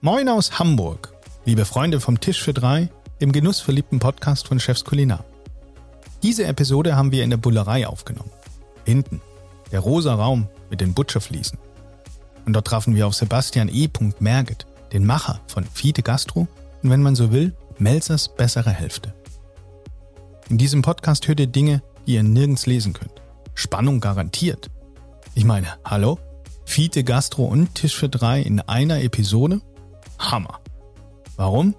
Moin aus Hamburg, liebe Freunde vom Tisch für drei, dem genussverliebten Podcast von Chefs Kulinar. Diese Episode haben wir in der Bullerei aufgenommen. Hinten, der rosa Raum mit den Butcherfliesen. Und dort trafen wir auf Sebastian E. Merget, den Macher von Fiete Gastro und wenn man so will, Melzers bessere Hälfte. In diesem Podcast hört ihr Dinge, die ihr nirgends lesen könnt. Spannung garantiert. Ich meine, hallo? Fiete Gastro und Tisch für drei in einer Episode? Hammer. Warum?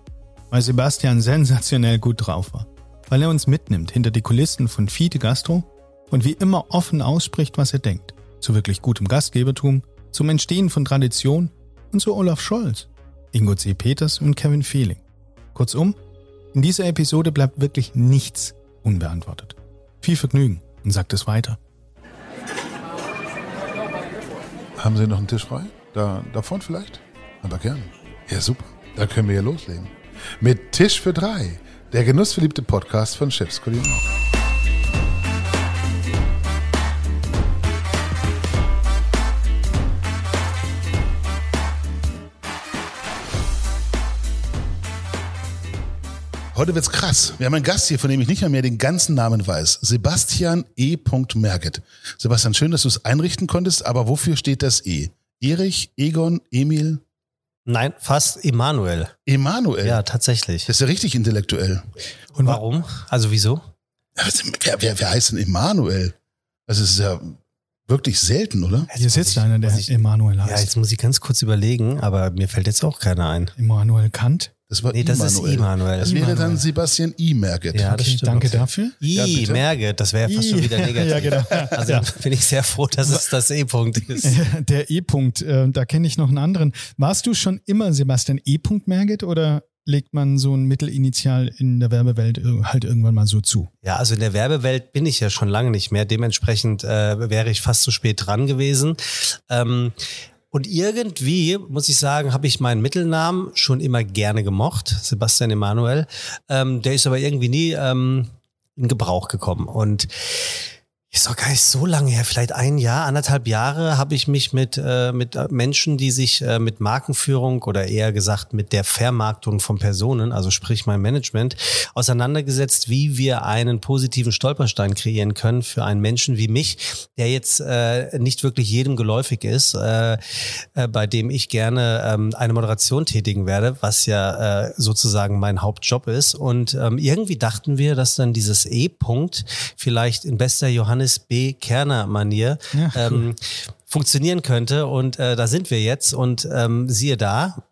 Weil Sebastian sensationell gut drauf war. Weil er uns mitnimmt hinter die Kulissen von Fiete Gastro und wie immer offen ausspricht, was er denkt. Zu wirklich gutem Gastgebertum, zum Entstehen von Tradition und zu Olaf Scholz, Ingo C. Peters und Kevin Feeling. Kurzum, in dieser Episode bleibt wirklich nichts unbeantwortet. Viel Vergnügen und sagt es weiter. Haben Sie noch einen Tisch frei? Da, da vorne vielleicht? Aber gerne. Ja, super. Da können wir ja loslegen. Mit Tisch für drei, der genussverliebte Podcast von Chefs Kulinar. Heute wird's krass. Wir haben einen Gast hier, von dem ich nicht mehr, mehr den ganzen Namen weiß. Sebastian E. Merget. Sebastian, schön, dass du es einrichten konntest, aber wofür steht das E? Erich, Egon, Emil? Nein, fast Emanuel. Emanuel? Ja, tatsächlich. Das ist ja richtig intellektuell. Und warum? Also wieso? Wer, wer, wer heißt denn Emanuel? Das ist ja wirklich selten, oder? Hier sitzt einer, der ich- Emanuel heißt. Ja, jetzt muss ich ganz kurz überlegen, aber mir fällt jetzt auch keiner ein. Emanuel Kant. Das war Nee, das ist Immanuel. Emanuel. Das wäre dann Immanuel. Sebastian I. Merget. Ja, Okay, danke dafür. Ja, I, bitte. Merget, das wäre ja fast schon I. wieder negativ. Ja, genau. Also Ja. bin ich sehr froh, dass es das E-Punkt ist. Der E-Punkt, äh, da kenne ich noch einen anderen. Warst du schon immer Sebastian E. Merget oder legt man so ein Mittelinitial in der Werbewelt halt irgendwann mal so zu? Ja, also in der Werbewelt bin ich ja schon lange nicht mehr. Dementsprechend äh, wäre ich fast zu spät dran gewesen. Ähm, und irgendwie, muss ich sagen, habe ich meinen Mittelnamen schon immer gerne gemocht, Sebastian Emanuel. Ähm, der ist aber irgendwie nie ähm, in Gebrauch gekommen. Und ist doch gar nicht so lange her, vielleicht ein Jahr, anderthalb Jahre habe ich mich mit, äh, mit Menschen, die sich äh, mit Markenführung oder eher gesagt mit der Vermarktung von Personen, also sprich mein Management, auseinandergesetzt, wie wir einen positiven Stolperstein kreieren können für einen Menschen wie mich, der jetzt äh, nicht wirklich jedem geläufig ist, äh, äh, bei dem ich gerne ähm, eine Moderation tätigen werde, was ja äh, sozusagen mein Hauptjob ist. Und ähm, irgendwie dachten wir, dass dann dieses E-Punkt vielleicht in bester Johannes B. Kerner-Manier Ja, ähm, funktionieren könnte. Und äh, da sind wir jetzt und ähm, siehe da.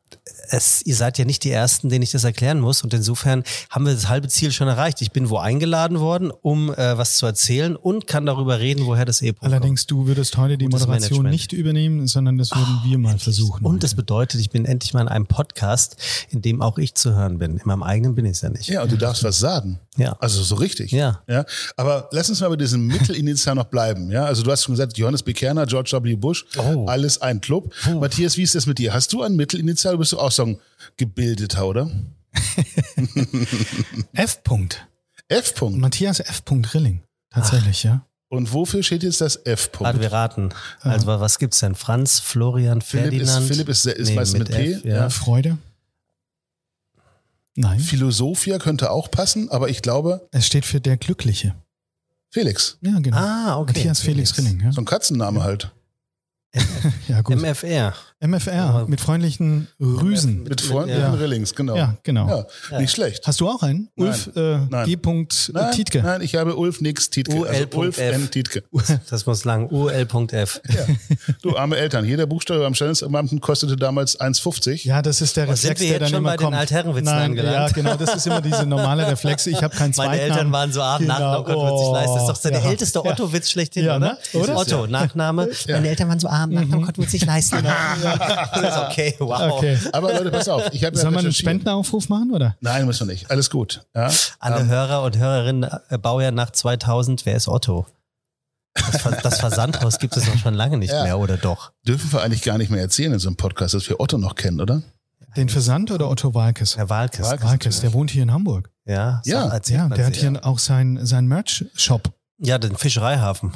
Es, ihr seid ja nicht die Ersten, denen ich das erklären muss. Und insofern haben wir das halbe Ziel schon erreicht. Ich bin wo eingeladen worden, um äh, was zu erzählen und kann darüber reden, woher das E-Punkt kommt. Allerdings, du würdest heute die Moderation Management. nicht übernehmen, sondern das würden wir mal versuchen. Und das bedeutet, ich bin endlich mal in einem Podcast, in dem auch ich zu hören bin. In meinem eigenen bin ich es ja nicht. Ja, und du darfst was sagen. Ja. Also so richtig. Ja. ja. Aber lass uns mal bei diesem Mittelinitial noch bleiben. Ja, also du hast schon gesagt, Johannes B. Kerner, George W. Bush, Oh. alles ein Club. Matthias, wie ist das mit dir? Hast du ein Mittelinitial? Du bist doch auch so ein gebildeter, oder? F. -Punkt. F. -Punkt. Matthias F. -Punkt Rilling. Tatsächlich, ja. Und wofür steht jetzt das F. Warte, -Punkt? wir raten. Also was gibt's denn? Franz, Florian, Philipp ist, Ferdinand? Philipp ist, ist Nee, meistens mit, mit P. F, ja. ja. Freude? Nein. Philosophia könnte auch passen, aber ich glaube, Es steht für der Glückliche. Felix. Ja, genau. Ah, okay. Matthias Felix Rilling. Ja, So ein Katzenname halt. ja gut. MFR. MFR mit freundlichen Rüsen. Mit Freunden ja. Rillings, genau. Ja, genau. Ja, Ja. nicht schlecht. Hast du auch einen? Nein. Ulf äh, Nein. G. Nein, Tietke. nein, ich habe Ulf nix Tietke. Also UL.F. N. Tietke. Das muss lang. UL.F. Ja. Du arme Eltern, jeder Buchstabe am Standesbeamten kostete damals 1,50. Ja, das ist der Reflex, sind wir der jetzt dann schon immer bei den kommt. Altherrenwitzen Nein, angelangt? Ja, genau, das ist immer diese normale Reflex. Ich habe keinen Meine Zweitnamen. Eltern waren so arm, Genau. Nachname konnte man sich leisten. Das ist doch so der älteste. Otto-Witz schlechthin, Ja, oder? ne? Oder? Otto, Nachname. Meine Eltern waren so arm, Nachname konnten wir uns nicht leisten. Das ist okay, wow. Okay. Aber Leute, pass auf. Ich habe ja Sollen wir einen. Spendenaufruf machen, oder? Nein, müssen wir nicht. Alles gut. Ja? Alle Ähm, Hörer und Hörerinnen, äh, Baujahr nach 2000, wer ist Otto? Das, Ver das Versandhaus gibt es doch schon lange nicht Ja. mehr, oder doch? dürfen wir eigentlich gar nicht mehr erzählen in so einem Podcast, dass wir Otto noch kennen, oder? Den Versand oder Otto Walkes? Herr Walkes. Walkes. Walkes, der wohnt hier in Hamburg. Ja, Ja. Ja, der hat hier auch sein, sein Merch-Shop. Ja, den Fischereihafen.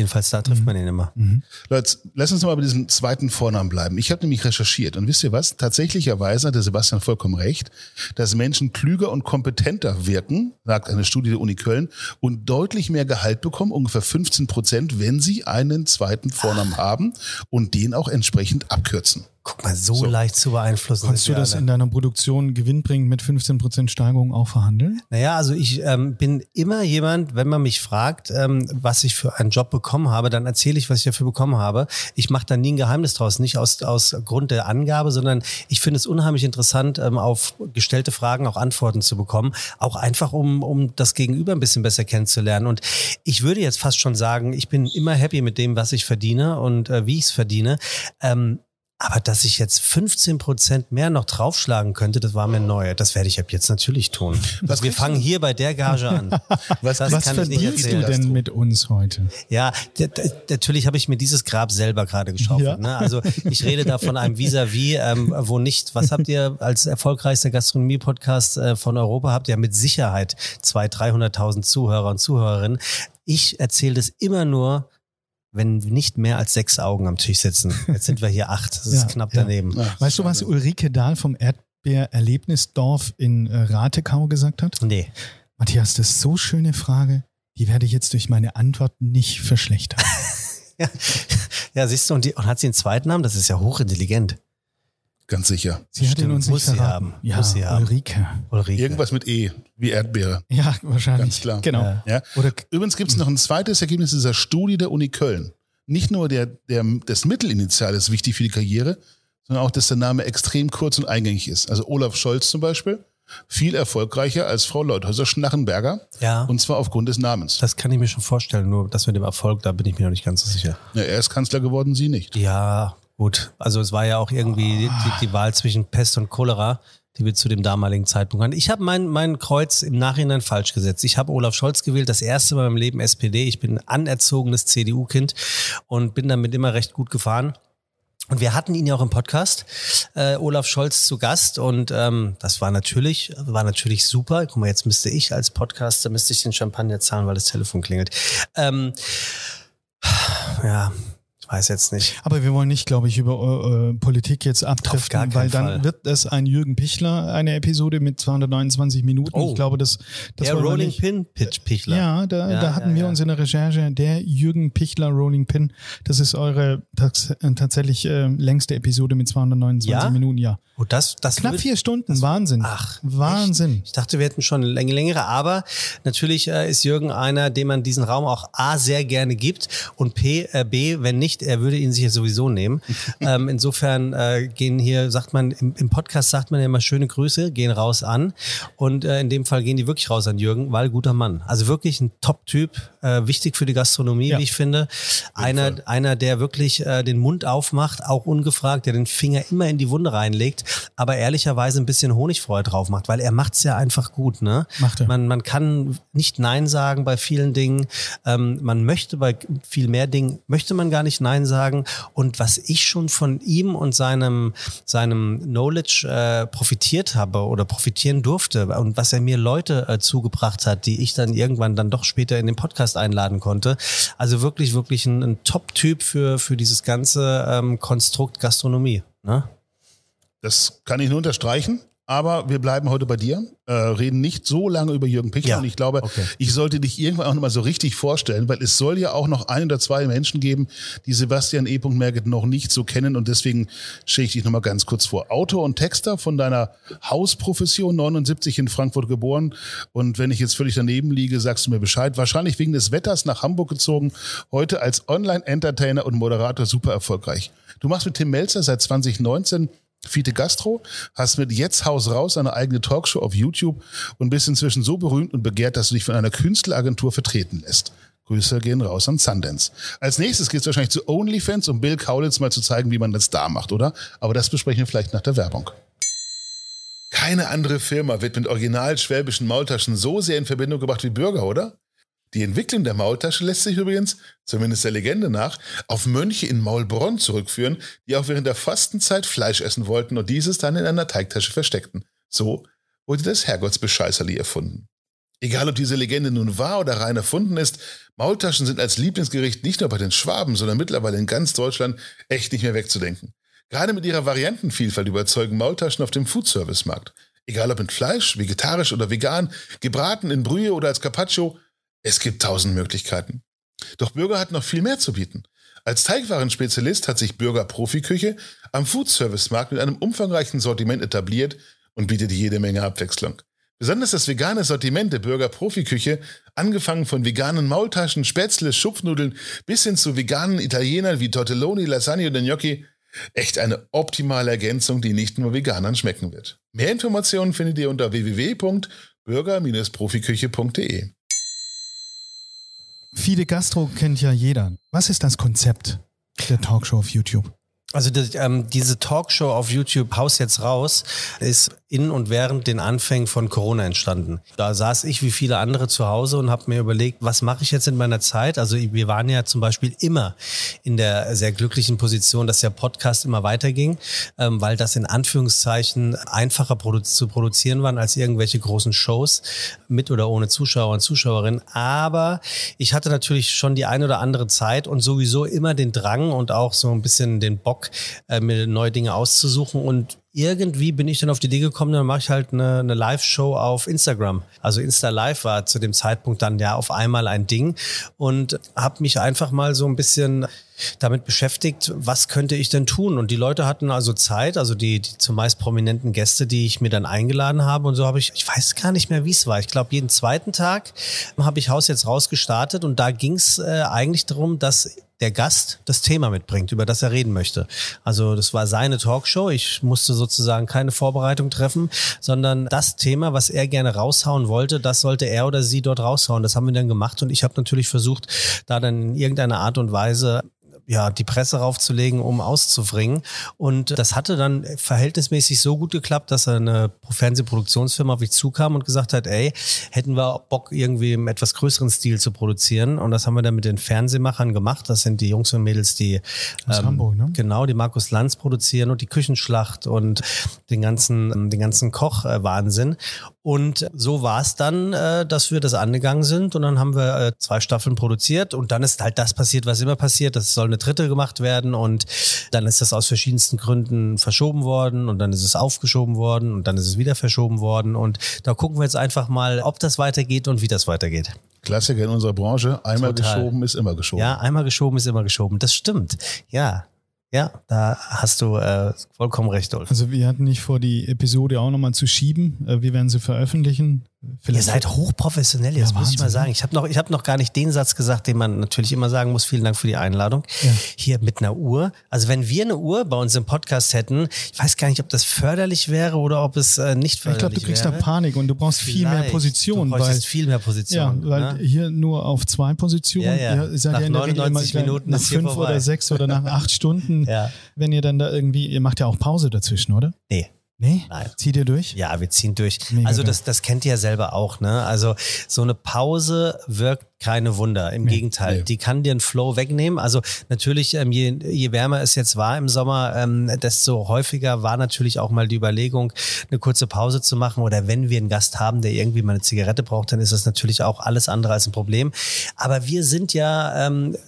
Jedenfalls da trifft man ihn immer. Mhm. Leute, lass uns mal bei diesem zweiten Vornamen bleiben. Ich habe nämlich recherchiert und wisst ihr was? Tatsächlicherweise hat der Sebastian vollkommen recht, dass Menschen klüger und kompetenter wirken, sagt eine Studie der Uni Köln, und deutlich mehr Gehalt bekommen, ungefähr 15 Prozent, wenn sie einen zweiten Vornamen haben und den auch entsprechend abkürzen. Guck mal, so, So. leicht zu beeinflussen. Sind du das alle. in deiner Produktion gewinnbringend mit 15% Steigerung auch verhandeln? Naja, also ich ähm, bin immer jemand, wenn man mich fragt, ähm, was ich für einen Job bekommen habe, dann erzähle ich, was ich dafür bekommen habe. Ich mache da nie ein Geheimnis draus, nicht aus, aus Grund der Angabe, sondern ich finde es unheimlich interessant, ähm, auf gestellte Fragen auch Antworten zu bekommen. Auch einfach, um, um das Gegenüber ein bisschen besser kennenzulernen. Und ich würde jetzt fast schon sagen, ich bin immer happy mit dem, was ich verdiene und äh, wie ich es verdiene. Ähm, aber dass ich jetzt 15 Prozent mehr noch draufschlagen könnte, das war mir neu. Das werde ich ab jetzt natürlich tun. Was Wir kriegst fangen hier bei der Gage an. Was, Das Was kann ich nicht verdienst du erzählen. denn mit uns heute? Ja, natürlich habe ich mir dieses Grab selber gerade geschaufelt. Ja. Ne? Also ich rede da von einem Vis-à-vis, ähm, wo nicht, was habt ihr als erfolgreichster Gastronomie-Podcast äh, von Europa, habt ihr mit Sicherheit 200.000, 300.000 Zuhörer und Zuhörerinnen. Ich erzähle das immer nur, wenn nicht mehr als sechs Augen am Tisch sitzen. Jetzt sind wir hier acht, das ist Ja, knapp ja. daneben. Ja, Weißt du, was Ulrike Dahl vom Erdbeer-Erlebnisdorf in äh, Ratekau gesagt hat? Nee. Matthias, das ist so schöne Frage. Die werde ich jetzt durch meine Antwort nicht verschlechtern. Ja, ja siehst du, und, die, und hat sie einen zweiten Namen? Das ist ja hochintelligent. Ganz sicher. Sie hat ihn uns muss nicht sie haben, Ja, muss sie haben. Ulrike. Ulrike. Irgendwas mit E, wie Erdbeere. Ja, wahrscheinlich. Ganz klar. Genau. Ja. Ja. Oder Übrigens gibt es noch ein zweites Ergebnis dieser Studie der Uni Köln. Nicht nur der, der, das Mittelinitial ist wichtig für die Karriere, sondern auch, dass der Name extrem kurz und eingängig ist. Also Olaf Scholz zum Beispiel, viel erfolgreicher als Frau Leuthäuser-Schnarrenberger. Ja. Und zwar aufgrund des Namens. Das kann ich mir schon vorstellen, nur das mit dem Erfolg, da bin ich mir noch nicht ganz so sicher. Ja, er ist Kanzler geworden, sie nicht. Ja, gut. Also es war ja auch irgendwie die, die Wahl zwischen Pest und Cholera, die wir zu dem damaligen Zeitpunkt hatten. Ich habe mein, mein Kreuz im Nachhinein falsch gesetzt. Ich habe Olaf Scholz gewählt, das erste Mal im Leben SPD. Ich bin ein anerzogenes CDU-Kind und bin damit immer recht gut gefahren. Und wir hatten ihn ja auch im Podcast, äh, Olaf Scholz zu Gast und ähm, das war natürlich, war natürlich super. Guck mal, jetzt müsste ich als Podcaster, müsste ich den Champagner zahlen, weil das Telefon klingelt. Ähm, ja, weiß jetzt nicht. Aber wir wollen nicht, glaube ich, über äh, äh, Politik jetzt abdriften, weil dann Fall. wird es ein Jürgen Pichler, eine Episode mit 229 Minuten. Oh. Ich glaube, das, das Der Rolling nicht. Pin Pitch Pichler. Ja, da, Ja, da hatten ja, wir ja. uns in der Recherche, der Jürgen Pichler Rolling Pin, das ist eure tats äh, tatsächlich äh, längste Episode mit 229 Ja? Minuten, ja. Oh, das, das Knapp wird- vier Stunden, Wahnsinn. Ach, Wahnsinn. Ich dachte, wir hätten schon längere, aber natürlich äh, ist Jürgen einer, dem man diesen Raum auch A sehr gerne gibt und P, äh, B, wenn nicht, er würde ihn sich ja sowieso nehmen. ähm, insofern äh, gehen hier, sagt man, im, im Podcast sagt man ja immer schöne Grüße, gehen raus an und äh, in dem Fall gehen die wirklich raus an Jürgen, weil guter Mann. Also wirklich ein Top-Typ, äh, wichtig für die Gastronomie, Ja. wie ich finde. Einer, einer, der wirklich äh, den Mund aufmacht, auch ungefragt, der den Finger immer in die Wunde reinlegt, aber ehrlicherweise ein bisschen Honigfreude drauf macht, weil er macht's ja einfach gut. Ne? Macht er. Man, man kann nicht Nein sagen bei vielen Dingen. Ähm, man möchte bei viel mehr Dingen, möchte man gar nicht Nein sagen. Und was ich schon von ihm und seinem, seinem Knowledge äh, profitiert habe oder profitieren durfte und was er mir Leute äh, zugebracht hat, die ich dann irgendwann dann doch später in den Podcast einladen konnte. Also wirklich, wirklich ein, ein Top-Typ für, für dieses ganze ähm, Konstrukt Gastronomie. Ne? Das kann ich nur unterstreichen. Aber wir bleiben heute bei dir, äh, reden nicht so lange über Jürgen Pichler Ja, und ich glaube, okay. ich sollte dich irgendwann auch nochmal so richtig vorstellen, weil es soll ja auch noch ein oder zwei Menschen geben, die Sebastian E. Merget noch nicht so kennen und deswegen stelle ich dich nochmal ganz kurz vor. Autor und Texter von deiner Hausprofession, 79 in Frankfurt geboren und wenn ich jetzt völlig daneben liege, sagst du mir Bescheid. Wahrscheinlich wegen des Wetters nach Hamburg gezogen, heute als Online-Entertainer und Moderator super erfolgreich. Du machst mit Tim Melzer seit 2019 Fiete Gastro, hast mit Jetzt Haus raus eine eigene Talkshow auf YouTube und bist inzwischen so berühmt und begehrt, dass du dich von einer Künstleragentur vertreten lässt. Grüße gehen raus an Sundance. Als nächstes geht's wahrscheinlich zu OnlyFans, um Bill Kaulitz mal zu zeigen, wie man das da macht, oder? Aber das besprechen wir vielleicht nach der Werbung. Keine andere Firma wird mit original schwäbischen Maultaschen so sehr in Verbindung gebracht wie Bürger, oder? Die Entwicklung der Maultasche lässt sich übrigens, zumindest der Legende nach, auf Mönche in Maulbronn zurückführen, die auch während der Fastenzeit Fleisch essen wollten und dieses dann in einer Teigtasche versteckten. So wurde das Herrgottsbescheißerli erfunden. Egal, ob diese Legende nun wahr oder rein erfunden ist, Maultaschen sind als Lieblingsgericht nicht nur bei den Schwaben, sondern mittlerweile in ganz Deutschland echt nicht mehr wegzudenken. Gerade mit ihrer Variantenvielfalt überzeugen Maultaschen auf dem Foodservice-Markt. Egal ob mit Fleisch, vegetarisch oder vegan, gebraten in Brühe oder als Carpaccio, es gibt tausend Möglichkeiten. Doch Bürger hat noch viel mehr zu bieten. Als Teigwarenspezialist hat sich Bürger Profiküche am Foodservice-Markt mit einem umfangreichen Sortiment etabliert und bietet jede Menge Abwechslung. Besonders das vegane Sortiment der Bürger Profiküche, angefangen von veganen Maultaschen, Spätzle, Schupfnudeln bis hin zu veganen Italienern wie Tortelloni, Lasagne oder Gnocchi, echt eine optimale Ergänzung, die nicht nur Veganern schmecken wird. Mehr Informationen findet ihr unter www.bürger-profiküche.de. Fide Gastro kennt ja jeder. Was ist das Konzept der Talkshow auf YouTube? Also das, ähm, diese Talkshow auf YouTube Haus jetzt raus ist in und während den Anfängen von Corona entstanden. Da saß ich wie viele andere zu Hause und habe mir überlegt, was mache ich jetzt in meiner Zeit? Also wir waren ja zum Beispiel immer in der sehr glücklichen Position, dass der Podcast immer weiterging, ähm, weil das in Anführungszeichen einfacher produ zu produzieren waren als irgendwelche großen Shows mit oder ohne Zuschauer und Zuschauerinnen. Aber ich hatte natürlich schon die ein oder andere Zeit und sowieso immer den Drang und auch so ein bisschen den Bock, Bock, äh, mir neue Dinge auszusuchen und irgendwie bin ich dann auf die Idee gekommen, dann mache ich halt eine, eine Live-Show auf Instagram. Also Insta Live war zu dem Zeitpunkt dann ja auf einmal ein Ding und habe mich einfach mal so ein bisschen damit beschäftigt, was könnte ich denn tun? Und die Leute hatten also Zeit, also die, die zumeist prominenten Gäste, die ich mir dann eingeladen habe. Und so habe ich, ich weiß gar nicht mehr, wie es war. Ich glaube, jeden zweiten Tag habe ich Haus jetzt rausgestartet und da ging es äh, eigentlich darum, dass der Gast das Thema mitbringt, über das er reden möchte. Also das war seine Talkshow. Ich musste sozusagen keine Vorbereitung treffen, sondern das Thema, was er gerne raushauen wollte, das sollte er oder sie dort raushauen. Das haben wir dann gemacht und ich habe natürlich versucht, da dann in irgendeiner Art und Weise ja, die Presse raufzulegen, um auszubringen. Und das hatte dann verhältnismäßig so gut geklappt, dass eine Fernsehproduktionsfirma auf mich zukam und gesagt hat, ey, hätten wir Bock, irgendwie im etwas größeren Stil zu produzieren. Und das haben wir dann mit den Fernsehmachern gemacht. Das sind die Jungs und Mädels, die Aus ähm, Hamburg, ne? genau, die Markus Lanz produzieren und die Küchenschlacht und den ganzen, den ganzen Kochwahnsinn. Und so war es dann, äh, dass wir das angegangen sind und dann haben wir äh, zwei Staffeln produziert und dann ist halt das passiert, was immer passiert. Das soll eine dritte gemacht werden und dann ist das aus verschiedensten Gründen verschoben worden und dann ist es aufgeschoben worden und dann ist es wieder verschoben worden und da gucken wir jetzt einfach mal, ob das weitergeht und wie das weitergeht. Klassiker in unserer Branche, einmal Total. geschoben ist immer geschoben. Ja, einmal geschoben ist immer geschoben. Das stimmt. Ja, ja, da hast du äh, vollkommen recht, Ulf. Also wir hatten nicht vor, die Episode auch nochmal zu schieben. Äh, wir werden sie veröffentlichen. Vielleicht Ihr seid hochprofessionell, jetzt ja, muss ich mal sagen. Ich habe noch, ich hab noch gar nicht den Satz gesagt, den man natürlich immer sagen muss. Vielen Dank für die Einladung. Ja. Hier mit einer Uhr. Also wenn wir eine Uhr bei uns im Podcast hätten, ich weiß gar nicht, ob das förderlich wäre oder ob es äh, nicht förderlich wäre. Ich glaube, du kriegst wäre. da Panik und du brauchst Vielleicht. viel mehr Position. Du weil, viel mehr Position. Ja, weil ne? hier nur auf zwei Positionen. Ja, ja. Ihr seid nach ja in der 99 Regel Minuten nach fünf oder sechs oder nach acht Stunden. ja. Wenn ihr dann da irgendwie, ihr macht ja auch Pause dazwischen, oder? Nee. Nee? Nein. Zieht ihr durch? Ja, wir ziehen durch. Mega also das, das kennt ihr ja selber auch, ne? Also so eine Pause wirkt keine Wunder. Im nee, Gegenteil, nee. die kann dir einen Flow wegnehmen. Also natürlich, ähm, je, je wärmer es jetzt war im Sommer, ähm, desto häufiger war natürlich auch mal die Überlegung, eine kurze Pause zu machen. Oder wenn wir einen Gast haben, der irgendwie mal eine Zigarette braucht, dann ist das natürlich auch alles andere als ein Problem. Aber wir sind ja ähm, äh,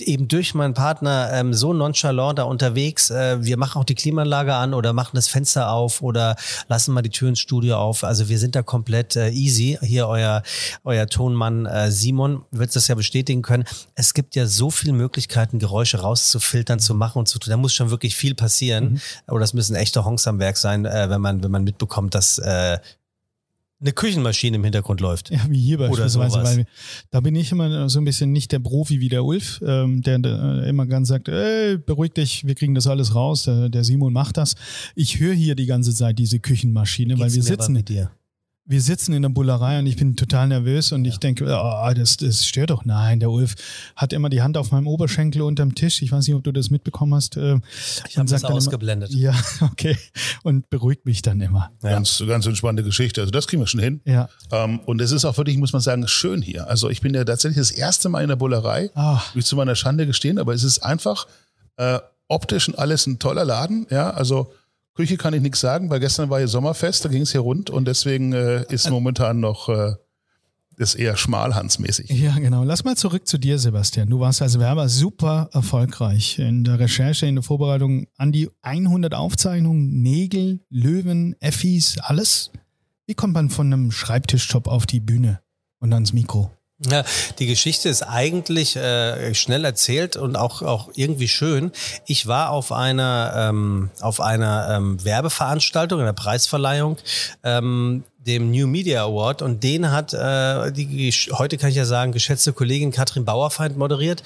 eben durch meinen Partner ähm, so nonchalant da unterwegs. Äh, wir machen auch die Klimaanlage an oder machen das Fenster auf oder lassen mal die Tür ins Studio auf. Also wir sind da komplett äh, easy. Hier euer, euer Tonmann äh, Simon wird das ja bestätigen können. Es gibt ja so viele Möglichkeiten, Geräusche rauszufiltern, zu machen und zu tun. Da muss schon wirklich viel passieren. Mhm. Oder das müssen echte Honks am Werk sein, äh, wenn man, wenn man mitbekommt, dass äh, eine Küchenmaschine im Hintergrund läuft. Ja, wie hier beispielsweise. Weil da bin ich immer so ein bisschen nicht der Profi wie der Ulf, ähm, der, der immer ganz sagt, ey, beruhig dich, wir kriegen das alles raus, der, der Simon macht das. Ich höre hier die ganze Zeit diese Küchenmaschine, weil wir sitzen. Mit dir? Wir sitzen in der Bullerei und ich bin total nervös und ja. ich denke, oh, das, das stört doch. Nein, der Ulf hat immer die Hand auf meinem Oberschenkel unterm Tisch. Ich weiß nicht, ob du das mitbekommen hast. Äh, ich habe das ausgeblendet. Immer, ja, okay. Und beruhigt mich dann immer. Ja. Ganz, ganz entspannte Geschichte. Also das kriegen wir schon hin. Ja. Ähm, und es ist auch wirklich, muss man sagen, schön hier. Also ich bin ja tatsächlich das erste Mal in der Bullerei. Ach. Will ich zu meiner Schande gestehen, aber es ist einfach äh, optisch und alles ein toller Laden. Ja, also Küche kann ich nichts sagen, weil gestern war hier Sommerfest, da ging es hier rund und deswegen äh, ist momentan noch äh, ist eher schmalhansmäßig. Ja, genau. Lass mal zurück zu dir, Sebastian. Du warst als Werber super erfolgreich in der Recherche, in der Vorbereitung an die 100 Aufzeichnungen, Nägel, Löwen, Effis, alles. Wie kommt man von einem Schreibtischjob auf die Bühne und ans Mikro? Ja, die Geschichte ist eigentlich äh, schnell erzählt und auch, auch irgendwie schön. Ich war auf einer, ähm, auf einer ähm, Werbeveranstaltung, einer Preisverleihung, ähm, dem New Media Award und den hat äh, die heute kann ich ja sagen geschätzte Kollegin Katrin Bauerfeind moderiert.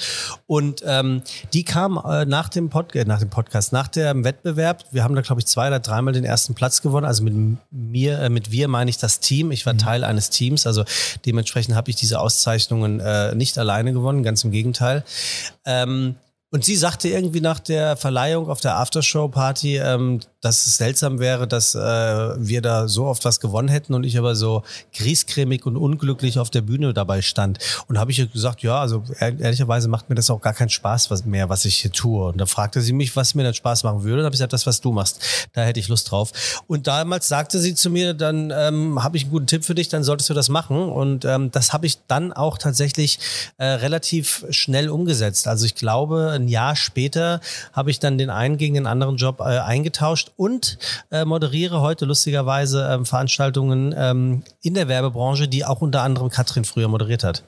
Und ähm, die kam äh, nach dem Pod äh, nach dem Podcast nach dem Wettbewerb. Wir haben da glaube ich zwei oder dreimal den ersten Platz gewonnen. Also mit mir äh, mit wir meine ich das Team. Ich war mhm. Teil eines Teams. Also dementsprechend habe ich diese Auszeichnungen äh, nicht alleine gewonnen. Ganz im Gegenteil. Ähm, und sie sagte irgendwie nach der Verleihung auf der Aftershow-Party, ähm, dass es seltsam wäre, dass äh, wir da so oft was gewonnen hätten und ich aber so griescremig und unglücklich auf der Bühne dabei stand. Und habe ich gesagt, ja, also ehrlicherweise macht mir das auch gar keinen Spaß mehr, was ich hier tue. Und da fragte sie mich, was mir dann Spaß machen würde. Und habe ich gesagt, das, was du machst, da hätte ich Lust drauf. Und damals sagte sie zu mir, dann ähm, habe ich einen guten Tipp für dich, dann solltest du das machen. Und ähm, das habe ich dann auch tatsächlich äh, relativ schnell umgesetzt. Also ich glaube, ein Jahr später habe ich dann den einen gegen den anderen Job äh, eingetauscht und äh, moderiere heute lustigerweise ähm, Veranstaltungen ähm, in der Werbebranche, die auch unter anderem Katrin früher moderiert hat.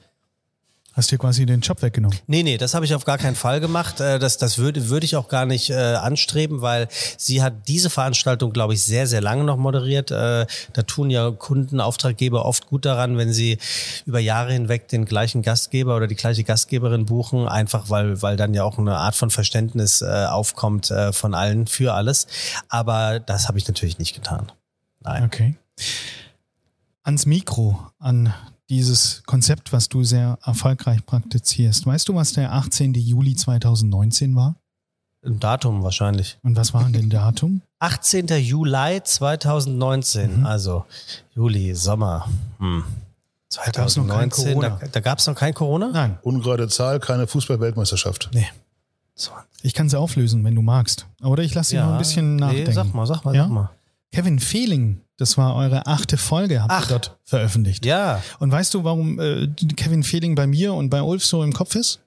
Hast dir quasi den Job weggenommen? Nee, nee, das habe ich auf gar keinen Fall gemacht. Äh, das, das würde, würde ich auch gar nicht äh, anstreben, weil sie hat diese Veranstaltung, glaube ich, sehr, sehr lange noch moderiert. Äh, da tun ja Kunden, Auftraggeber oft gut daran, wenn sie über Jahre hinweg den gleichen Gastgeber oder die gleiche Gastgeberin buchen, einfach weil, weil dann ja auch eine Art von Verständnis äh, aufkommt äh, von allen für alles. Aber das habe ich natürlich nicht getan. Nein. Okay. Ans Mikro, an dieses Konzept, was du sehr erfolgreich praktizierst. Weißt du, was der 18. Juli 2019 war? Ein Datum wahrscheinlich. Und was war denn Datum? 18. Juli 2019, mhm. also Juli, Sommer. Hm. 2019, da, da gab es noch kein Corona? Nein. Ungerade Zahl, keine Fußball-Weltmeisterschaft. Nee. Ich kann sie auflösen, wenn du magst. Oder ich lasse sie ja, noch ein bisschen nachdenken. Nee, sag mal, sag mal, ja? sag mal. Kevin Fehling das war eure achte Folge, habt Ach, ihr dort veröffentlicht. Ja. Und weißt du, warum äh, Kevin Fehling bei mir und bei Ulf so im Kopf ist?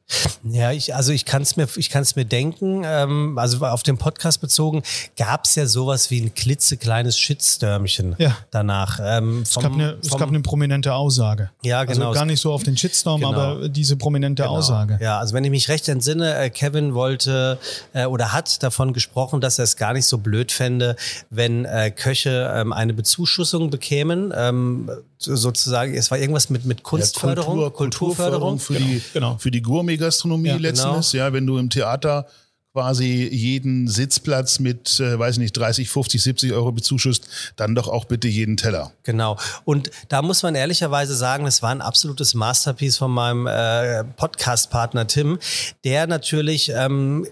Ja, ich, also ich kann es mir, ich kann es mir denken. Ähm, also auf den Podcast bezogen gab es ja sowas wie ein klitzekleines Shitstürmchen ja. danach. Ähm, vom, es, gab eine, es gab eine prominente Aussage. Ja, also genau. Also gar nicht so auf den Shitstorm, genau. aber diese prominente genau. Aussage. Ja, also wenn ich mich recht entsinne, äh, Kevin wollte äh, oder hat davon gesprochen, dass er es gar nicht so blöd fände, wenn äh, Köche ähm, eine Bezuschussung bekämen. Ähm, sozusagen, es war irgendwas mit, mit Kunstförderung, ja, Kultur, Kulturförderung für genau. die, genau. für die Gourmet-Gastronomie ja, letztens. Genau. Ja, wenn du im Theater quasi jeden Sitzplatz mit, äh, weiß nicht, 30, 50, 70 Euro bezuschusst, dann doch auch bitte jeden Teller. Genau. Und da muss man ehrlicherweise sagen, es war ein absolutes Masterpiece von meinem äh, Podcast-Partner Tim, der natürlich ähm,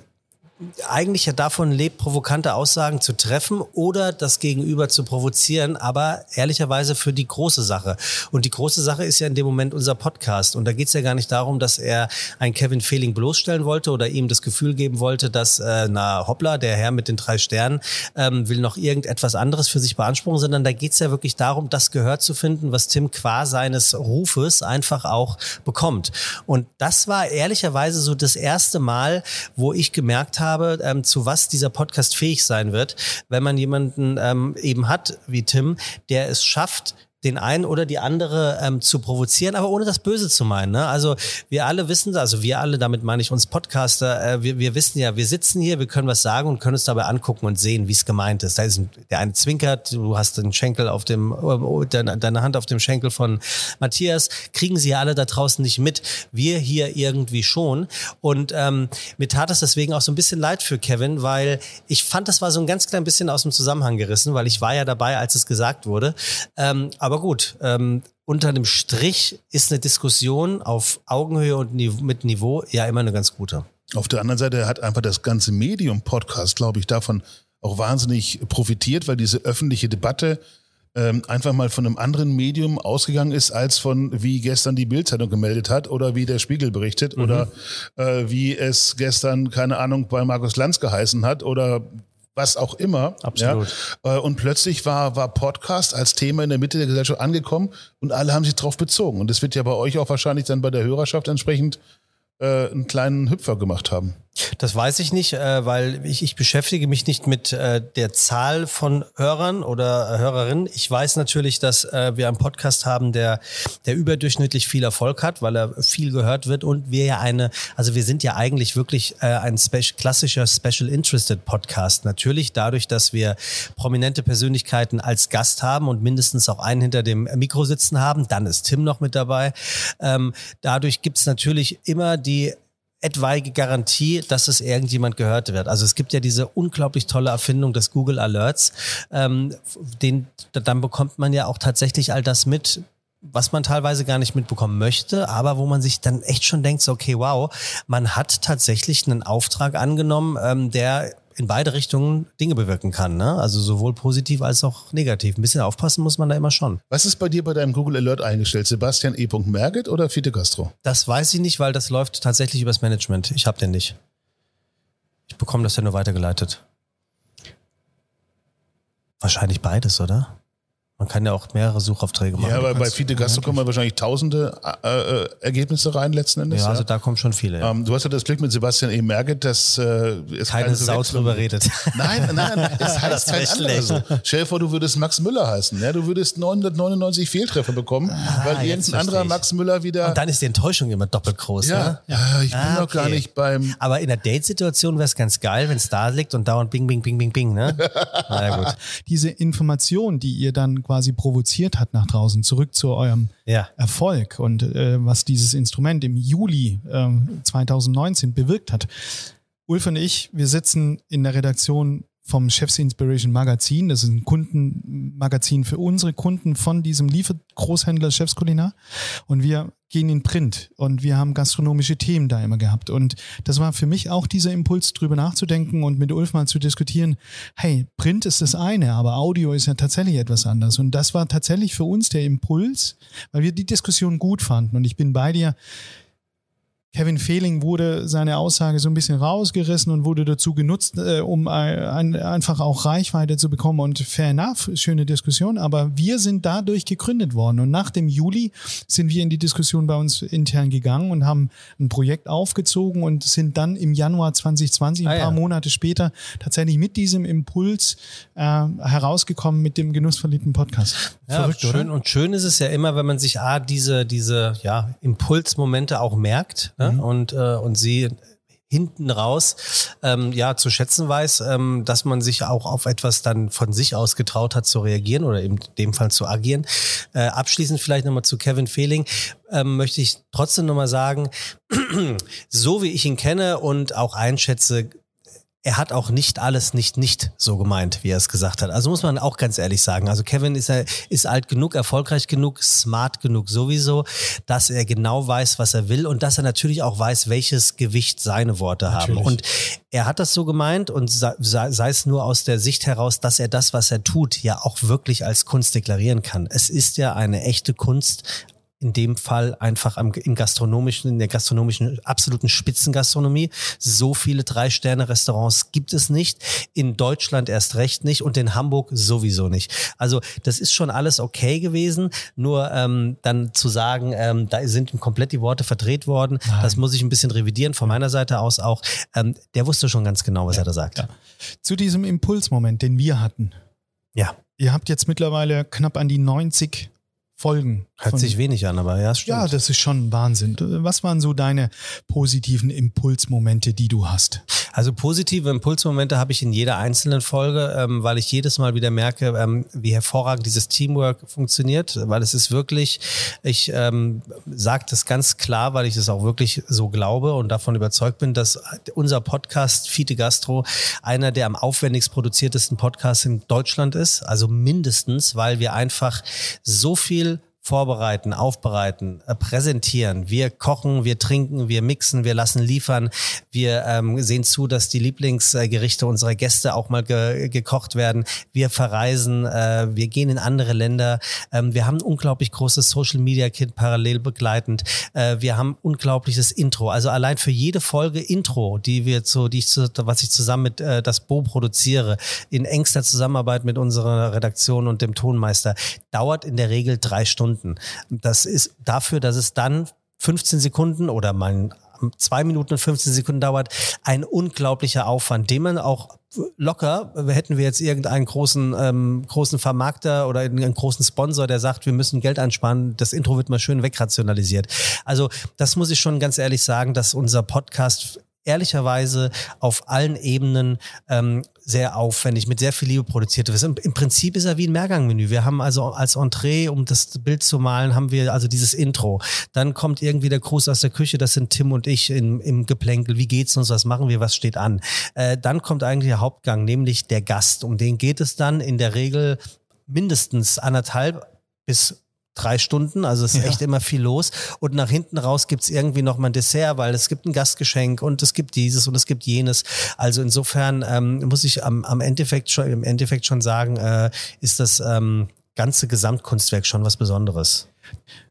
eigentlich ja davon lebt, provokante Aussagen zu treffen oder das Gegenüber zu provozieren, aber ehrlicherweise für die große Sache. Und die große Sache ist ja in dem Moment unser Podcast. Und da geht es ja gar nicht darum, dass er einen Kevin Fehling bloßstellen wollte oder ihm das Gefühl geben wollte, dass, äh, na hoppla, der Herr mit den drei Sternen ähm, will noch irgendetwas anderes für sich beanspruchen, sondern da geht es ja wirklich darum, das Gehör zu finden, was Tim qua seines Rufes einfach auch bekommt. Und das war ehrlicherweise so das erste Mal, wo ich gemerkt habe, habe, ähm, zu was dieser Podcast fähig sein wird, wenn man jemanden ähm, eben hat wie Tim, der es schafft, den einen oder die andere ähm, zu provozieren, aber ohne das Böse zu meinen. Ne? Also wir alle wissen, also wir alle, damit meine ich uns Podcaster, äh, wir, wir wissen ja, wir sitzen hier, wir können was sagen und können uns dabei angucken und sehen, wie es gemeint ist. Da ist ein, der eine zwinkert, du hast den Schenkel auf dem, äh, deine, deine Hand auf dem Schenkel von Matthias, kriegen sie ja alle da draußen nicht mit. Wir hier irgendwie schon. Und ähm, mir tat es deswegen auch so ein bisschen leid für Kevin, weil ich fand, das war so ein ganz klein bisschen aus dem Zusammenhang gerissen, weil ich war ja dabei, als es gesagt wurde. Ähm, aber gut, ähm, unter dem Strich ist eine Diskussion auf Augenhöhe und mit Niveau ja immer eine ganz gute. Auf der anderen Seite hat einfach das ganze Medium-Podcast, glaube ich, davon auch wahnsinnig profitiert, weil diese öffentliche Debatte ähm, einfach mal von einem anderen Medium ausgegangen ist, als von wie gestern die Bildzeitung gemeldet hat oder wie der Spiegel berichtet mhm. oder äh, wie es gestern, keine Ahnung, bei Markus Lanz geheißen hat oder was auch immer. Absolut. Ja? Äh, und plötzlich war, war Podcast als Thema in der Mitte der Gesellschaft angekommen und alle haben sich darauf bezogen. Und das wird ja bei euch auch wahrscheinlich dann bei der Hörerschaft entsprechend äh, einen kleinen Hüpfer gemacht haben. Das weiß ich nicht, äh, weil ich, ich beschäftige mich nicht mit äh, der Zahl von Hörern oder äh, Hörerinnen. Ich weiß natürlich, dass wir einen Podcast haben, der, der überdurchschnittlich viel Erfolg hat, weil er viel gehört wird und wir ja eine, also wir sind ja eigentlich wirklich ein Spe klassischer Special Interested Podcast. Natürlich dadurch, dass wir prominente Persönlichkeiten als Gast haben und mindestens auch einen hinter dem Mikro sitzen haben. Dann ist Tim noch mit dabei. Ähm, dadurch gibt's natürlich immer die etwaige Garantie, dass es irgendjemand gehört wird. Also es gibt ja diese unglaublich tolle Erfindung des Google Alerts. Ähm, den, dann bekommt man ja auch tatsächlich all das mit, was man teilweise gar nicht mitbekommen möchte, aber wo man sich dann echt schon denkt, so, okay, wow, man hat tatsächlich einen Auftrag angenommen, ähm, der in beide Richtungen Dinge bewirken kann. Ne? Also sowohl positiv als auch negativ. Ein bisschen aufpassen muss man da immer schon. Was ist bei dir bei deinem Google Alert eingestellt? Sebastian E. Merget oder Fiete Castro? Das weiß ich nicht, weil das läuft tatsächlich übers Management. Ich habe den nicht. Ich bekomme das ja nur weitergeleitet. Wahrscheinlich beides, oder? Man kann ja auch mehrere Suchaufträge machen. Ja, aber bei Fide Gastro kommen wahrscheinlich tausende äh, äh, Ergebnisse rein letzten Endes. Ja, also da kommen schon viele. Ja. Ähm, du hast ja das Glück mit Sebastian E. Merget, dass äh, es keine Sau drüber redet. Nein, nein, nein es heißt kein anderer so. Stell dir vor, du würdest Max Müller heißen. Ja, du würdest 999 Fehltreffer bekommen, ah, weil irgendein anderer Max Müller wieder... Und dann ist die Enttäuschung immer doppelt groß. Ja, ne? ja ich bin ah, noch gar nicht beim... Aber in der Date-Situation wäre es ganz geil, wenn es da liegt und dauernd bing, bing, bing, bing, bing. Ne? Na gut. Diese Information, die ihr dann quasi provoziert hat nach draußen, zurück zu eurem ja. Erfolg und äh, was dieses Instrument im Juli äh, 2019 bewirkt hat. Ulf und ich, wir sitzen in der Redaktion vom Chefs Inspiration Magazin. Das ist ein Kundenmagazin für unsere Kunden von diesem Liefergroßhändler Chefs Kulinar. Und wir gehen in Print und wir haben gastronomische Themen da immer gehabt. Und das war für mich auch dieser Impuls, drüber nachzudenken und mit Ulf mal zu diskutieren. Hey, Print ist das eine, aber Audio ist ja tatsächlich etwas anderes. Und das war tatsächlich für uns der Impuls, weil wir die Diskussion gut fanden. Und ich bin bei dir Kevin Fehling wurde seine Aussage so ein bisschen rausgerissen und wurde dazu genutzt, äh, um ein, einfach auch Reichweite zu bekommen. Und fair enough, schöne Diskussion. Aber wir sind dadurch gegründet worden. Und nach dem Juli sind wir in die Diskussion bei uns intern gegangen und haben ein Projekt aufgezogen und sind dann im Januar 2020, ein ah, paar ja. Monate später, tatsächlich mit diesem Impuls äh, herausgekommen mit dem genussverliebten Podcast. Ja, Verrückt, schön. Oder? Und schön ist es ja immer, wenn man sich A, diese, diese ja, Impulsmomente auch merkt ne? mhm. und, äh, und sie hinten raus ähm, ja zu schätzen weiß, ähm, dass man sich auch auf etwas dann von sich aus getraut hat zu reagieren oder in dem Fall zu agieren. Äh, abschließend vielleicht nochmal zu Kevin Fehling ähm, möchte ich trotzdem nochmal sagen, so wie ich ihn kenne und auch einschätze, er hat auch nicht alles nicht nicht so gemeint, wie er es gesagt hat. Also muss man auch ganz ehrlich sagen. Also Kevin ist, er, ist alt genug, erfolgreich genug, smart genug sowieso, dass er genau weiß, was er will und dass er natürlich auch weiß, welches Gewicht seine Worte natürlich. haben. Und er hat das so gemeint und sei, sei es nur aus der Sicht heraus, dass er das, was er tut, ja auch wirklich als Kunst deklarieren kann. Es ist ja eine echte Kunst, in dem Fall einfach am, im gastronomischen, in der gastronomischen, absoluten Spitzengastronomie. So viele Drei-Sterne-Restaurants gibt es nicht. In Deutschland erst recht nicht und in Hamburg sowieso nicht. Also das ist schon alles okay gewesen. Nur ähm, dann zu sagen, ähm, da sind komplett die Worte verdreht worden, Nein. das muss ich ein bisschen revidieren von meiner Seite aus auch. Ähm, der wusste schon ganz genau, was ja, er da sagt. Ja. Zu diesem Impulsmoment, den wir hatten. Ja. Ihr habt jetzt mittlerweile knapp an die 90 Folgen. Hört sich wenig an, aber ja, stimmt. Ja, das ist schon Wahnsinn. Was waren so deine positiven Impulsmomente, die du hast? Also positive Impulsmomente habe ich in jeder einzelnen Folge, ähm, weil ich jedes Mal wieder merke, ähm, wie hervorragend dieses Teamwork funktioniert, weil es ist wirklich, ich ähm, sage das ganz klar, weil ich es auch wirklich so glaube und davon überzeugt bin, dass unser Podcast Fiete Gastro einer der am aufwendigst produziertesten Podcasts in Deutschland ist, also mindestens, weil wir einfach so viel vorbereiten, aufbereiten, äh, präsentieren. Wir kochen, wir trinken, wir mixen, wir lassen liefern. Wir ähm, sehen zu, dass die Lieblingsgerichte unserer Gäste auch mal ge gekocht werden. Wir verreisen, äh, wir gehen in andere Länder. Ähm, wir haben ein unglaublich großes Social Media Kit parallel begleitend. Äh, wir haben unglaubliches Intro. Also allein für jede Folge Intro, die wir so, die ich, zu, was ich zusammen mit äh, das Bo produziere, in engster Zusammenarbeit mit unserer Redaktion und dem Tonmeister, dauert in der Regel drei Stunden. Minuten. Das ist dafür, dass es dann 15 Sekunden oder mal zwei Minuten und 15 Sekunden dauert, ein unglaublicher Aufwand, den man auch locker, hätten wir jetzt irgendeinen großen, ähm, großen Vermarkter oder einen großen Sponsor, der sagt, wir müssen Geld einsparen, das Intro wird mal schön wegrationalisiert. Also das muss ich schon ganz ehrlich sagen, dass unser Podcast ehrlicherweise auf allen Ebenen ähm, sehr aufwendig, mit sehr viel Liebe produziert. Im, Im, Prinzip ist er wie ein Mehrgangmenü. Wir haben also als Entree, um das Bild zu malen, haben wir also dieses Intro. Dann kommt irgendwie der Gruß aus der Küche, das sind Tim und ich in, im Geplänkel. Wie geht's uns? Was machen wir? Was steht an? Äh, dann kommt eigentlich der Hauptgang, nämlich der Gast. Um den geht es dann in der Regel mindestens anderthalb bis drei Stunden, also es ist ja. echt immer viel los. Und nach hinten raus gibt's irgendwie noch mal ein Dessert, weil es gibt ein Gastgeschenk und es gibt dieses und es gibt jenes. Also insofern ähm, muss ich am, am Endeffekt schon, im Endeffekt schon sagen, äh, ist das ähm, ganze Gesamtkunstwerk schon was Besonderes.